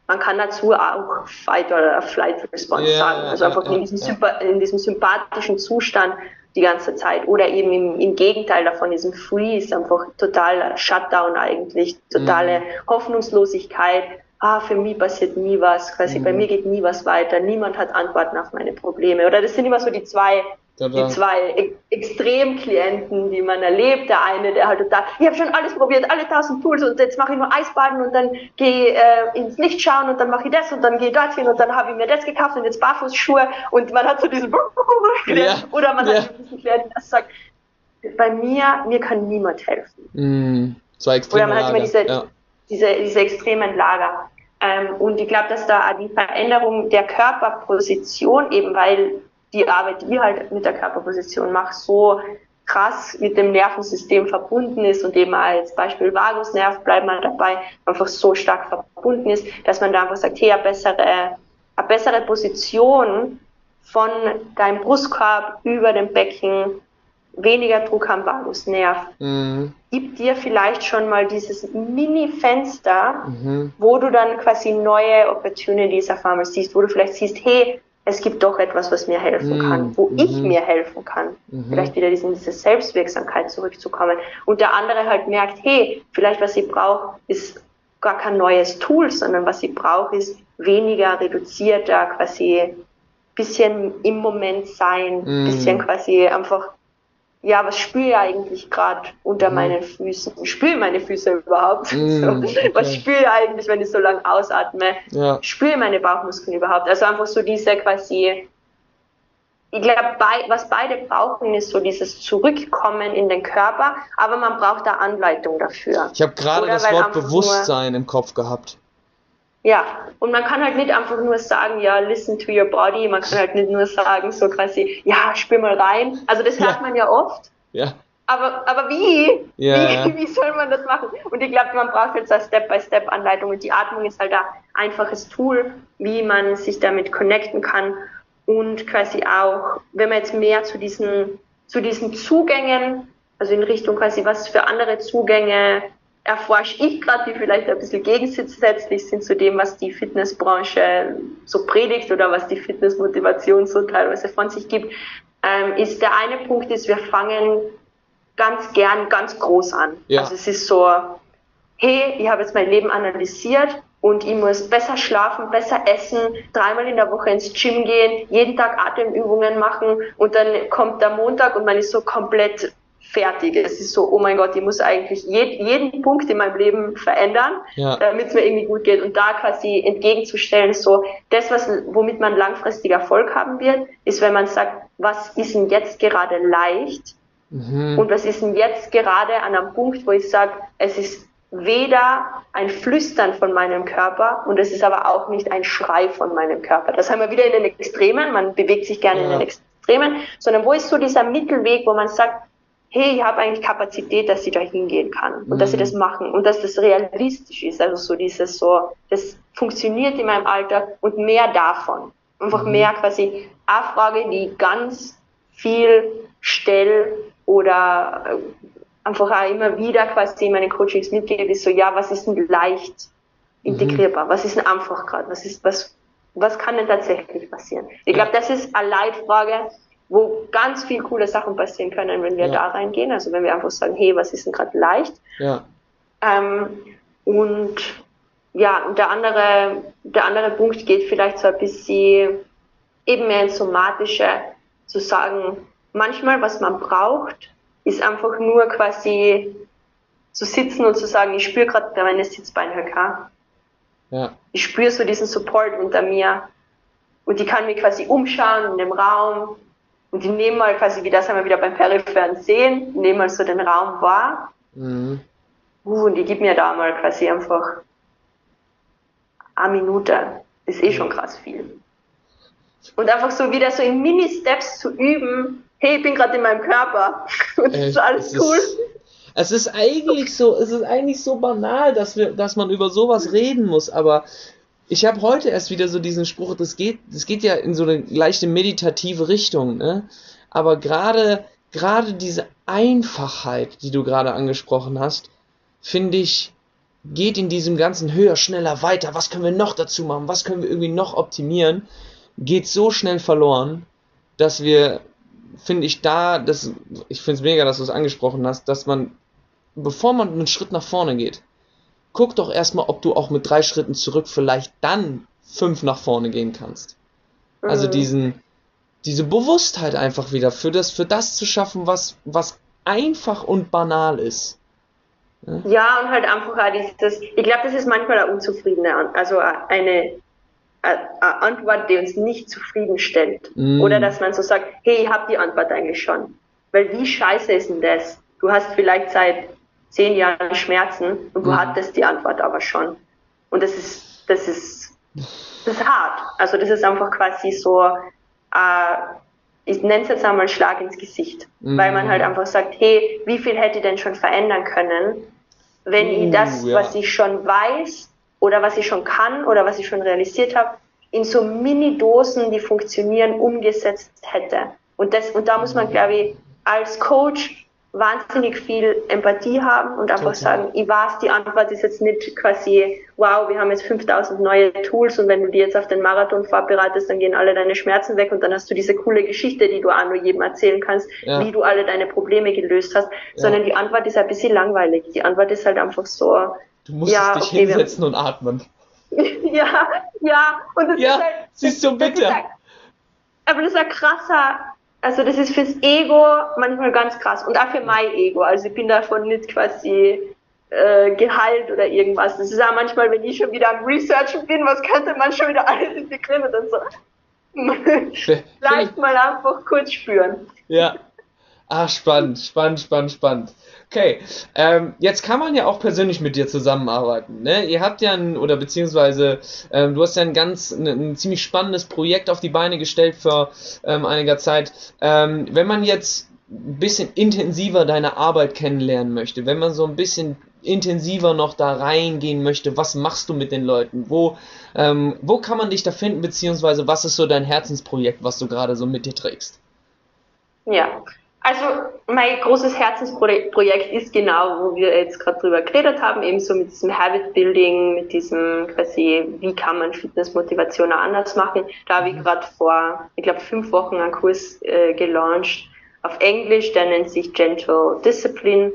man kann dazu auch Fight oder Flight Response yeah, sagen. Also einfach yeah, in, diesem yeah. in diesem sympathischen Zustand die ganze Zeit. Oder eben im, im Gegenteil davon, diesem Freeze, einfach totaler Shutdown eigentlich, totale mm. Hoffnungslosigkeit. Ah, für mich passiert nie was, quasi mm. bei mhm. mir geht nie was weiter, niemand hat Antworten auf meine Probleme. Oder das sind immer so die zwei die zwei Extremklienten, die man erlebt. Der eine, der halt total, ich habe schon alles probiert, alle tausend Tools und jetzt mache ich nur Eisbaden und dann gehe äh, ins Licht schauen und dann mache ich das und dann gehe ich dorthin und dann habe ich mir das gekauft und jetzt Barfußschuhe und man hat so diesen ja. oder man ja. hat diesen Klienten, der sagt, bei mir, mir kann niemand helfen. Mm, zwei extreme Oder man hat immer diese, ja. diese, diese extremen Lager. Ähm, und ich glaube, dass da die Veränderung der Körperposition, eben weil die Arbeit, die halt mit der Körperposition macht, so krass mit dem Nervensystem verbunden ist und eben als Beispiel Vagusnerv bleibt man dabei, einfach so stark verbunden ist, dass man da einfach sagt, hey, eine bessere, eine bessere Position von deinem Brustkorb über dem Becken, weniger Druck am Vagusnerv, mhm. gibt dir vielleicht schon mal dieses Mini-Fenster, mhm. wo du dann quasi neue Opportunities auf einmal siehst, wo du vielleicht siehst, hey, es gibt doch etwas, was mir helfen kann, mhm. wo mhm. ich mir helfen kann. Mhm. Vielleicht wieder in diese Selbstwirksamkeit zurückzukommen. Und der andere halt merkt, hey, vielleicht was ich brauche, ist gar kein neues Tool, sondern was ich brauche, ist weniger reduzierter, quasi bisschen im Moment sein, mhm. bisschen quasi einfach ja, was spüre ich eigentlich gerade unter mhm. meinen Füßen? Spüre meine Füße überhaupt? Mm, okay. Was spüre ich eigentlich, wenn ich so lange ausatme? Ja. Spüre meine Bauchmuskeln überhaupt? Also einfach so diese quasi, ich glaube, bei, was beide brauchen, ist so dieses Zurückkommen in den Körper, aber man braucht da Anleitung dafür. Ich habe gerade das Wort Bewusstsein im Kopf gehabt. Ja, und man kann halt nicht einfach nur sagen, ja, listen to your body. Man kann halt nicht nur sagen, so quasi, ja, spür mal rein. Also das hört ja. man ja oft. Ja. Aber, aber wie? Ja, wie, wie soll man das machen? Und ich glaube, man braucht jetzt eine Step-by-Step-Anleitung. Und die Atmung ist halt ein einfaches Tool, wie man sich damit connecten kann. Und quasi auch, wenn man jetzt mehr zu diesen, zu diesen Zugängen, also in Richtung quasi, was für andere Zugänge erforsche ich gerade, die vielleicht ein bisschen gegensätzlich sind zu dem, was die Fitnessbranche so predigt oder was die Fitnessmotivation so teilweise von sich gibt, ähm, ist der eine Punkt ist, wir fangen ganz gern ganz groß an. Ja. Also es ist so, hey, ich habe jetzt mein Leben analysiert und ich muss besser schlafen, besser essen, dreimal in der Woche ins Gym gehen, jeden Tag Atemübungen machen und dann kommt der Montag und man ist so komplett fertig. Es ist so, oh mein Gott, ich muss eigentlich jeden, jeden Punkt in meinem Leben verändern, ja. damit es mir irgendwie gut geht. Und da quasi entgegenzustellen, ist so, das, was, womit man langfristig Erfolg haben wird, ist, wenn man sagt, was ist denn jetzt gerade leicht? Mhm. Und was ist denn jetzt gerade an einem Punkt, wo ich sage, es ist weder ein Flüstern von meinem Körper und es ist aber auch nicht ein Schrei von meinem Körper. Das haben wir wieder in den Extremen, man bewegt sich gerne ja. in den Extremen, sondern wo ist so dieser Mittelweg, wo man sagt, hey, ich habe eigentlich Kapazität, dass ich da hingehen kann und mhm. dass sie das machen und dass das realistisch ist. Also so dieses so, das funktioniert in meinem Alltag und mehr davon. Einfach mhm. mehr quasi eine Frage, die ganz viel stell oder äh, einfach auch immer wieder quasi in meine Coachings mitgebe, ist so, ja, was ist denn leicht integrierbar? Mhm. Was ist denn einfach gerade? Was ist, was, was kann denn tatsächlich passieren? Ich glaube, das ist eine Leitfrage, wo ganz viel coole Sachen passieren können, wenn wir ja. da reingehen. Also wenn wir einfach sagen, hey, was ist denn gerade leicht? Ja. Ähm, und ja, und der andere, der andere Punkt geht vielleicht so ein bisschen eben mehr ins Somatische, zu sagen, manchmal, was man braucht, ist einfach nur quasi zu sitzen und zu sagen, ich spüre gerade meine Sitzbeinhöcker. Ja. Ich spüre so diesen Support unter mir und ich kann mich quasi umschauen in dem Raum und die nehmen mal quasi, wie das haben wir wieder beim peripheren Sehen, nehmen mal so den Raum wahr. Mhm. Uh, und die gibt mir da mal quasi einfach eine Minute. Ist eh schon krass viel. Und einfach so wieder so in Mini-Steps zu üben, hey, ich bin gerade in meinem Körper. Und das äh, ist alles cool. Ist, es ist eigentlich so, es ist eigentlich so banal, dass wir, dass man über sowas reden muss, aber ich habe heute erst wieder so diesen Spruch, das geht, das geht ja in so eine leichte meditative Richtung, ne? Aber gerade, gerade diese Einfachheit, die du gerade angesprochen hast, finde ich, geht in diesem ganzen höher, schneller, weiter, was können wir noch dazu machen, was können wir irgendwie noch optimieren, geht so schnell verloren, dass wir, finde ich, da, das, ich finde es mega, dass du es angesprochen hast, dass man, bevor man einen Schritt nach vorne geht, guck doch erstmal, ob du auch mit drei Schritten zurück vielleicht dann fünf nach vorne gehen kannst. Also mhm. diesen, diese Bewusstheit einfach wieder für das, für das zu schaffen, was, was einfach und banal ist. Ja, ja und halt einfach auch dieses, ich glaube, das ist manchmal eine unzufriedene, also eine, eine Antwort, die uns nicht zufriedenstellt. Mm. Oder dass man so sagt, hey, ich habe die Antwort eigentlich schon. Weil wie scheiße ist denn das? Du hast vielleicht seit zehn Jahren Schmerzen und du mm. hattest die Antwort aber schon. Und das ist, das ist, das ist hart. Also das ist einfach quasi so, äh, ich nenne es jetzt einmal Schlag ins Gesicht, mhm. weil man halt einfach sagt, hey, wie viel hätte ich denn schon verändern können, wenn uh, ich das, ja. was ich schon weiß oder was ich schon kann oder was ich schon realisiert habe, in so Mini-Dosen, die funktionieren, umgesetzt hätte. Und das, und da muss man, glaube ich, als Coach wahnsinnig viel Empathie haben und einfach okay. sagen, ich weiß, die Antwort ist jetzt nicht quasi, wow, wir haben jetzt 5000 neue Tools und wenn du die jetzt auf den Marathon vorbereitest, dann gehen alle deine Schmerzen weg und dann hast du diese coole Geschichte, die du auch nur jedem erzählen kannst, ja. wie du alle deine Probleme gelöst hast, ja. sondern die Antwort ist ein bisschen langweilig. Die Antwort ist halt einfach so, du musst ja, dich okay, hinsetzen und atmen. ja, ja, und das ja, ist halt, siehst du bitte. aber das ist ein krasser, also das ist fürs Ego manchmal ganz krass und auch für mein Ego. Also ich bin davon nicht quasi äh, geheilt oder irgendwas. Das ist auch manchmal, wenn ich schon wieder am Researchen bin, was könnte man schon wieder alles integrieren und dann so vielleicht mal einfach kurz spüren. Ja. Ah, spannend, spannend, spannend, spannend. Okay, ähm, jetzt kann man ja auch persönlich mit dir zusammenarbeiten. Ne? Ihr habt ja ein, oder beziehungsweise ähm, du hast ja ein ganz, ein, ein, ziemlich spannendes Projekt auf die Beine gestellt vor ähm, einiger Zeit. Ähm, wenn man jetzt ein bisschen intensiver deine Arbeit kennenlernen möchte, wenn man so ein bisschen intensiver noch da reingehen möchte, was machst du mit den Leuten? Wo, ähm, wo kann man dich da finden, beziehungsweise was ist so dein Herzensprojekt, was du gerade so mit dir trägst? Ja, also mein großes Herzensprojekt ist genau, wo wir jetzt gerade drüber geredet haben, eben so mit diesem Habit Building, mit diesem quasi, wie kann man Fitnessmotivation auch anders machen. Da habe ich mhm. gerade vor, ich glaube, fünf Wochen einen Kurs äh, gelauncht auf Englisch, der nennt sich Gentle Discipline.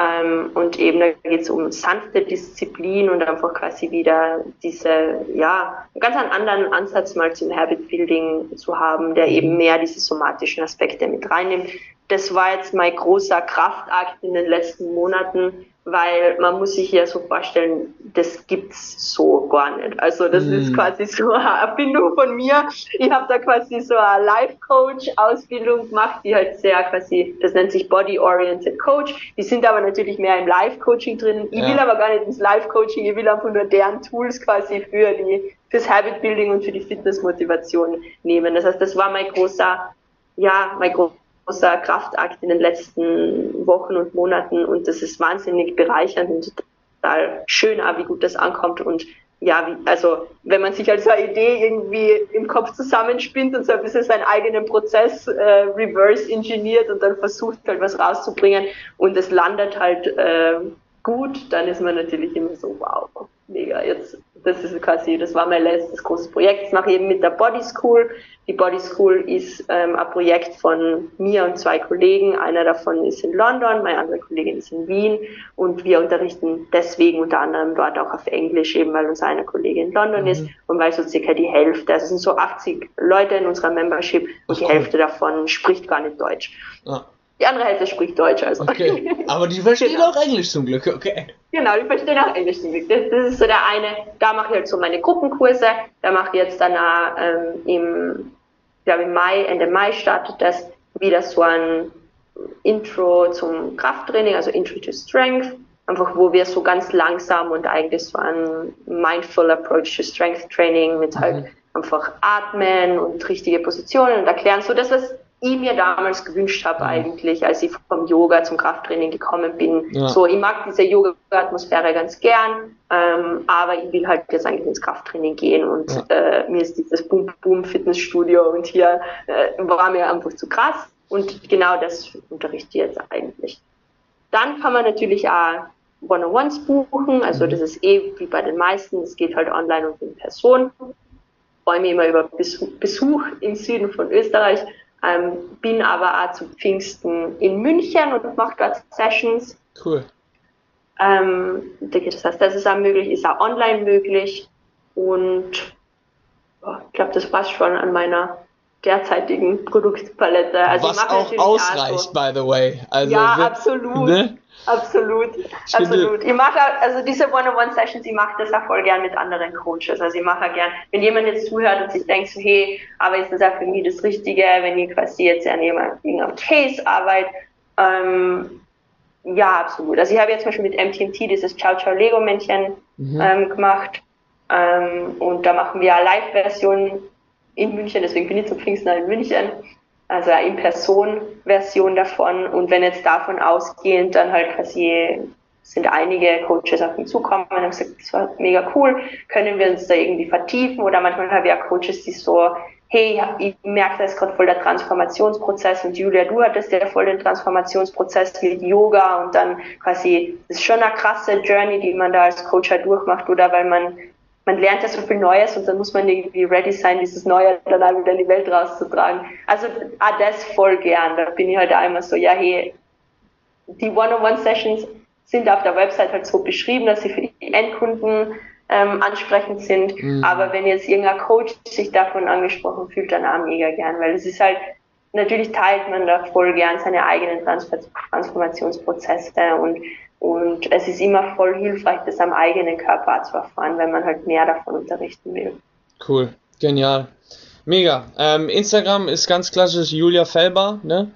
Ähm, und eben da geht es um sanfte Disziplin und einfach quasi wieder diese, ja, ganz einen anderen Ansatz mal zum Habit Building zu haben, der eben mhm. mehr diese somatischen Aspekte mit reinnimmt das war jetzt mein großer Kraftakt in den letzten Monaten, weil man muss sich ja so vorstellen, das gibt's so gar nicht. Also das mm. ist quasi so eine Erfindung von mir. Ich habe da quasi so eine Life-Coach-Ausbildung gemacht, die halt sehr quasi, das nennt sich Body-Oriented Coach. Die sind aber natürlich mehr im Life-Coaching drin. Ich ja. will aber gar nicht ins Life-Coaching, ich will einfach nur deren Tools quasi für die fürs Habit-Building und für die Fitness-Motivation nehmen. Das heißt, das war mein großer, ja, mein großer großer Kraftakt in den letzten Wochen und Monaten und das ist wahnsinnig bereichernd und total schön, wie gut das ankommt und ja, wie, also wenn man sich als eine Idee irgendwie im Kopf zusammenspinnt und so ein bisschen seinen eigenen Prozess äh, reverse engineert und dann versucht halt was rauszubringen und es landet halt äh, gut, dann ist man natürlich immer so, wow, mega, jetzt, das ist quasi, das war mein letztes großes Projekt. Das mache ich eben mit der Body School. Die Body School ist ähm, ein Projekt von mir und zwei Kollegen. Einer davon ist in London, meine andere Kollegin ist in Wien und wir unterrichten deswegen unter anderem dort auch auf Englisch, eben weil unsere eine Kollegin in London mhm. ist und weil so circa die Hälfte, also es sind so 80 Leute in unserer Membership und die Hälfte davon spricht gar nicht Deutsch. Ja. Die andere Hälfte spricht Deutsch. Also. Okay. Aber die verstehen genau. auch Englisch zum Glück, okay. Genau, die verstehen auch Englisch zum Glück. Das, das ist so der eine, da mache ich halt so meine Gruppenkurse, da mache ich jetzt danach ähm, im, ich glaube im Mai, Ende Mai startet das wieder so ein Intro zum Krafttraining, also Intro to Strength, einfach wo wir so ganz langsam und eigentlich so ein mindful approach to Strength Training mit halt mhm. einfach atmen und richtige Positionen und erklären, so das, was ich mir damals gewünscht habe mhm. eigentlich, als ich vom Yoga zum Krafttraining gekommen bin. Ja. So, ich mag diese Yoga-Atmosphäre ganz gern, ähm, aber ich will halt jetzt eigentlich ins Krafttraining gehen und ja. äh, mir ist dieses Boom-Boom-Fitnessstudio und hier äh, war mir einfach zu krass und genau das unterrichte ich jetzt eigentlich. Dann kann man natürlich auch One-on-Ones buchen, also mhm. das ist eh wie bei den meisten, es geht halt online und in Person. Ich freue mich immer über Besuch im Süden von Österreich ähm, bin aber auch zu Pfingsten in München und mache dort Sessions. Cool. Ähm, das heißt, das ist auch möglich, ist auch online möglich. Und oh, ich glaube, das passt schon an meiner derzeitigen Produktpalette. Also Was auch ausreicht, by the way. Also ja, absolut. Ne? Absolut, ich absolut. Ich mache also diese One-on-One-Sessions, ich mache das auch voll gern mit anderen Coaches. Also ich mache auch gern, wenn jemand jetzt zuhört und sich denkt, so, hey, aber ist das auch für mich das Richtige, wenn ich quasi jetzt an irgendeinem Case arbeite, ähm, ja, absolut. Also ich habe jetzt zum Beispiel mit MTMT dieses Ciao Ciao Lego Männchen mhm. ähm, gemacht ähm, und da machen wir eine Live-Version in München, deswegen bin ich zum Pfingsten in München also eine In-Person-Version davon. Und wenn jetzt davon ausgehend dann halt quasi sind einige Coaches auf mich zukommen und haben gesagt, das war mega cool, können wir uns da irgendwie vertiefen? Oder manchmal habe ich auch Coaches, die so, hey, ich merke, da ist gerade voll der Transformationsprozess. Und Julia, du hattest ja voll den Transformationsprozess mit Yoga und dann quasi, das ist schon eine krasse Journey, die man da als Coach halt durchmacht oder? Weil man man lernt ja so viel Neues und dann muss man irgendwie ready sein, dieses Neue dann auch wieder in die Welt rauszutragen. Also ah, das voll gern. Da bin ich halt einmal so, ja, hey, die One-on-One-Sessions sind auf der Website halt so beschrieben, dass sie für die Endkunden ähm, ansprechend sind. Mhm. Aber wenn jetzt irgendein Coach sich davon angesprochen fühlt, dann auch mega gern, weil es ist halt, natürlich teilt man da voll gern seine eigenen Transformationsprozesse und und es ist immer voll hilfreich, das am eigenen Körper zu erfahren, wenn man halt mehr davon unterrichten will. Cool, genial. Mega. Ähm, Instagram ist ganz klassisch Julia Felber, ne?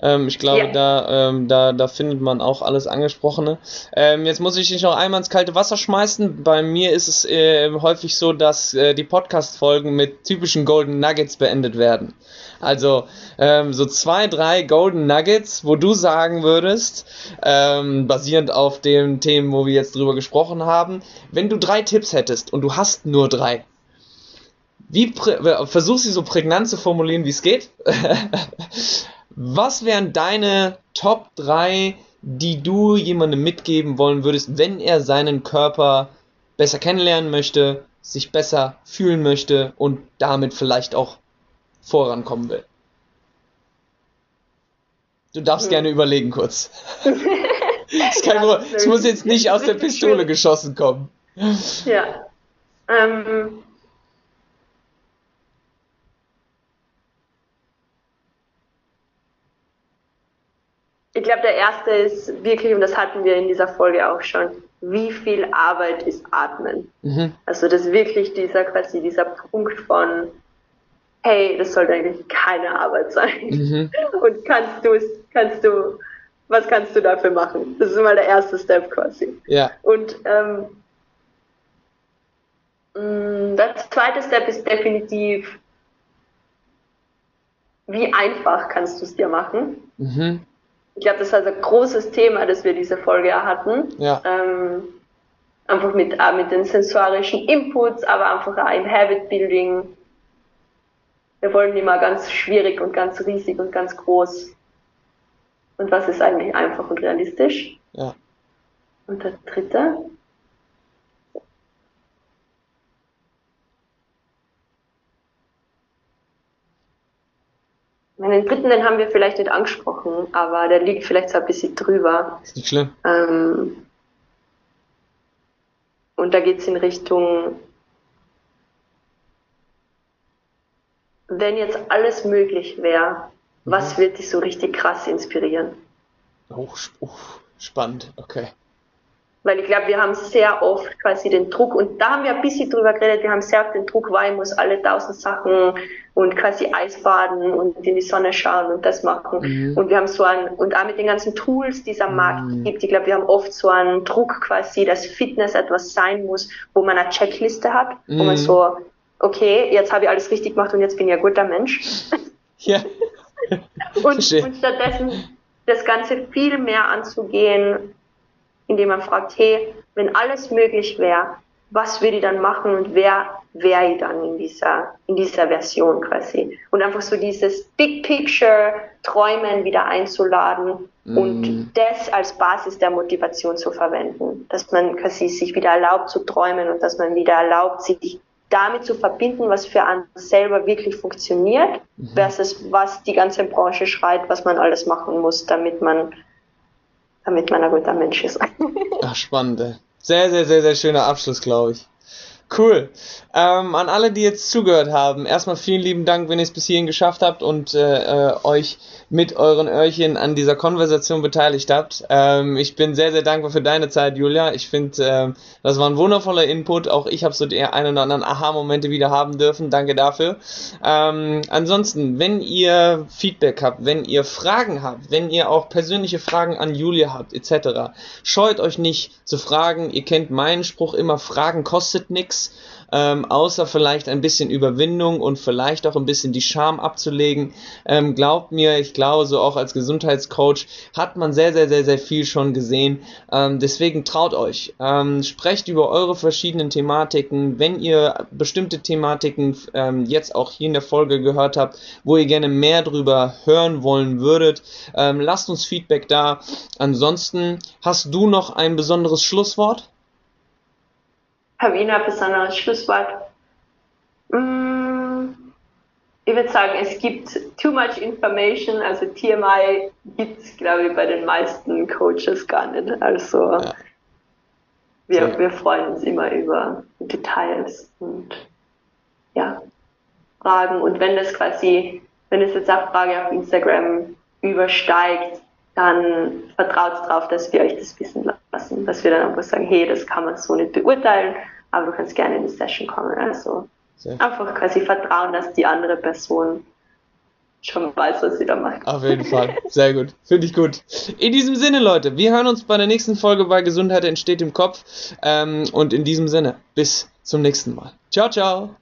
Ähm, ich glaube, ja. da, ähm, da, da findet man auch alles Angesprochene. Ähm, jetzt muss ich dich noch einmal ins kalte Wasser schmeißen. Bei mir ist es äh, häufig so, dass äh, die Podcast-Folgen mit typischen Golden Nuggets beendet werden. Also ähm, so zwei, drei Golden Nuggets, wo du sagen würdest, ähm, basierend auf den Themen, wo wir jetzt drüber gesprochen haben, wenn du drei Tipps hättest und du hast nur drei, wie versuch sie so prägnant zu formulieren, wie es geht. Was wären deine Top 3, die du jemandem mitgeben wollen würdest, wenn er seinen Körper besser kennenlernen möchte, sich besser fühlen möchte und damit vielleicht auch vorankommen will? Du darfst hm. gerne überlegen kurz. Es ja, muss jetzt nicht aus der Pistole geschossen kommen. Ja. Ähm, Ich glaube, der erste ist wirklich, und das hatten wir in dieser Folge auch schon, wie viel Arbeit ist Atmen? Mhm. Also das ist wirklich dieser quasi dieser Punkt von, hey, das sollte eigentlich keine Arbeit sein. Mhm. Und kannst du es, kannst du, was kannst du dafür machen? Das ist mal der erste Step quasi. Ja. Und ähm, mm, der zweite Step ist definitiv, wie einfach kannst du es dir machen? Mhm ich glaube, das ist also ein großes Thema, das wir diese Folge hatten. Ja. Ähm, einfach mit, auch mit den sensorischen Inputs, aber einfach auch im Habit Building. Wir wollen immer ganz schwierig und ganz riesig und ganz groß. Und was ist eigentlich einfach und realistisch? Ja. Und der dritte? Den dritten, den haben wir vielleicht nicht angesprochen, aber der liegt vielleicht so ein bisschen drüber. Ist nicht schlimm. Ähm, und da geht es in Richtung, wenn jetzt alles möglich wäre, mhm. was wird dich so richtig krass inspirieren? Oh, oh, spannend, okay. Weil ich glaube, wir haben sehr oft quasi den Druck, und da haben wir ein bisschen drüber geredet, wir haben sehr oft den Druck, weil ich muss alle tausend Sachen und quasi Eisbaden und in die Sonne schauen und das machen. Mhm. Und wir haben so einen, und auch mit den ganzen Tools, die es am Markt mhm. gibt, ich glaube, wir haben oft so einen Druck quasi, dass Fitness etwas sein muss, wo man eine Checkliste hat, wo man mhm. so, okay, jetzt habe ich alles richtig gemacht und jetzt bin ich ein guter Mensch. Ja. und, und stattdessen das Ganze viel mehr anzugehen, indem man fragt, hey, wenn alles möglich wäre, was würde ich dann machen und wer wäre ich dann in dieser, in dieser Version quasi? Und einfach so dieses Big Picture Träumen wieder einzuladen mm. und das als Basis der Motivation zu verwenden. Dass man quasi sich wieder erlaubt zu träumen und dass man wieder erlaubt, sich damit zu verbinden, was für einen selber wirklich funktioniert, mhm. versus was die ganze Branche schreit, was man alles machen muss, damit man damit man ein guter Mensch ist. Ach, spannend. Sehr, sehr, sehr, sehr schöner Abschluss, glaube ich. Cool. Ähm, an alle, die jetzt zugehört haben, erstmal vielen lieben Dank, wenn ihr es bis hierhin geschafft habt und äh, äh, euch mit euren Öhrchen an dieser Konversation beteiligt habt. Ähm, ich bin sehr, sehr dankbar für deine Zeit, Julia. Ich finde, äh, das war ein wundervoller Input. Auch ich habe so die ein oder anderen Aha-Momente wieder haben dürfen. Danke dafür. Ähm, ansonsten, wenn ihr Feedback habt, wenn ihr Fragen habt, wenn ihr auch persönliche Fragen an Julia habt, etc., scheut euch nicht zu fragen. Ihr kennt meinen Spruch immer, Fragen kostet nichts ähm, außer vielleicht ein bisschen Überwindung und vielleicht auch ein bisschen die Scham abzulegen. Ähm, glaubt mir, ich glaube, so auch als Gesundheitscoach hat man sehr, sehr, sehr, sehr viel schon gesehen. Ähm, deswegen traut euch. Ähm, sprecht über eure verschiedenen Thematiken. Wenn ihr bestimmte Thematiken ähm, jetzt auch hier in der Folge gehört habt, wo ihr gerne mehr drüber hören wollen würdet, ähm, lasst uns Feedback da. Ansonsten hast du noch ein besonderes Schlusswort? Pavina, besonderes Schlusswort. Mm, ich würde sagen, es gibt too much information, also TMI gibt es, glaube ich, bei den meisten Coaches gar nicht. Also ja. wir, wir freuen uns immer über Details und ja, Fragen. Und wenn das quasi, wenn es jetzt auch Frage auf Instagram übersteigt, dann vertraut darauf, dass wir euch das wissen lassen, dass wir dann einfach sagen, hey, das kann man so nicht beurteilen aber du kannst gerne in die Session kommen. Also Sehr. einfach quasi vertrauen, dass die andere Person schon weiß, was sie da macht. Auf jeden Fall. Sehr gut. Finde ich gut. In diesem Sinne, Leute, wir hören uns bei der nächsten Folge bei Gesundheit entsteht im Kopf. Ähm, und in diesem Sinne, bis zum nächsten Mal. Ciao, ciao.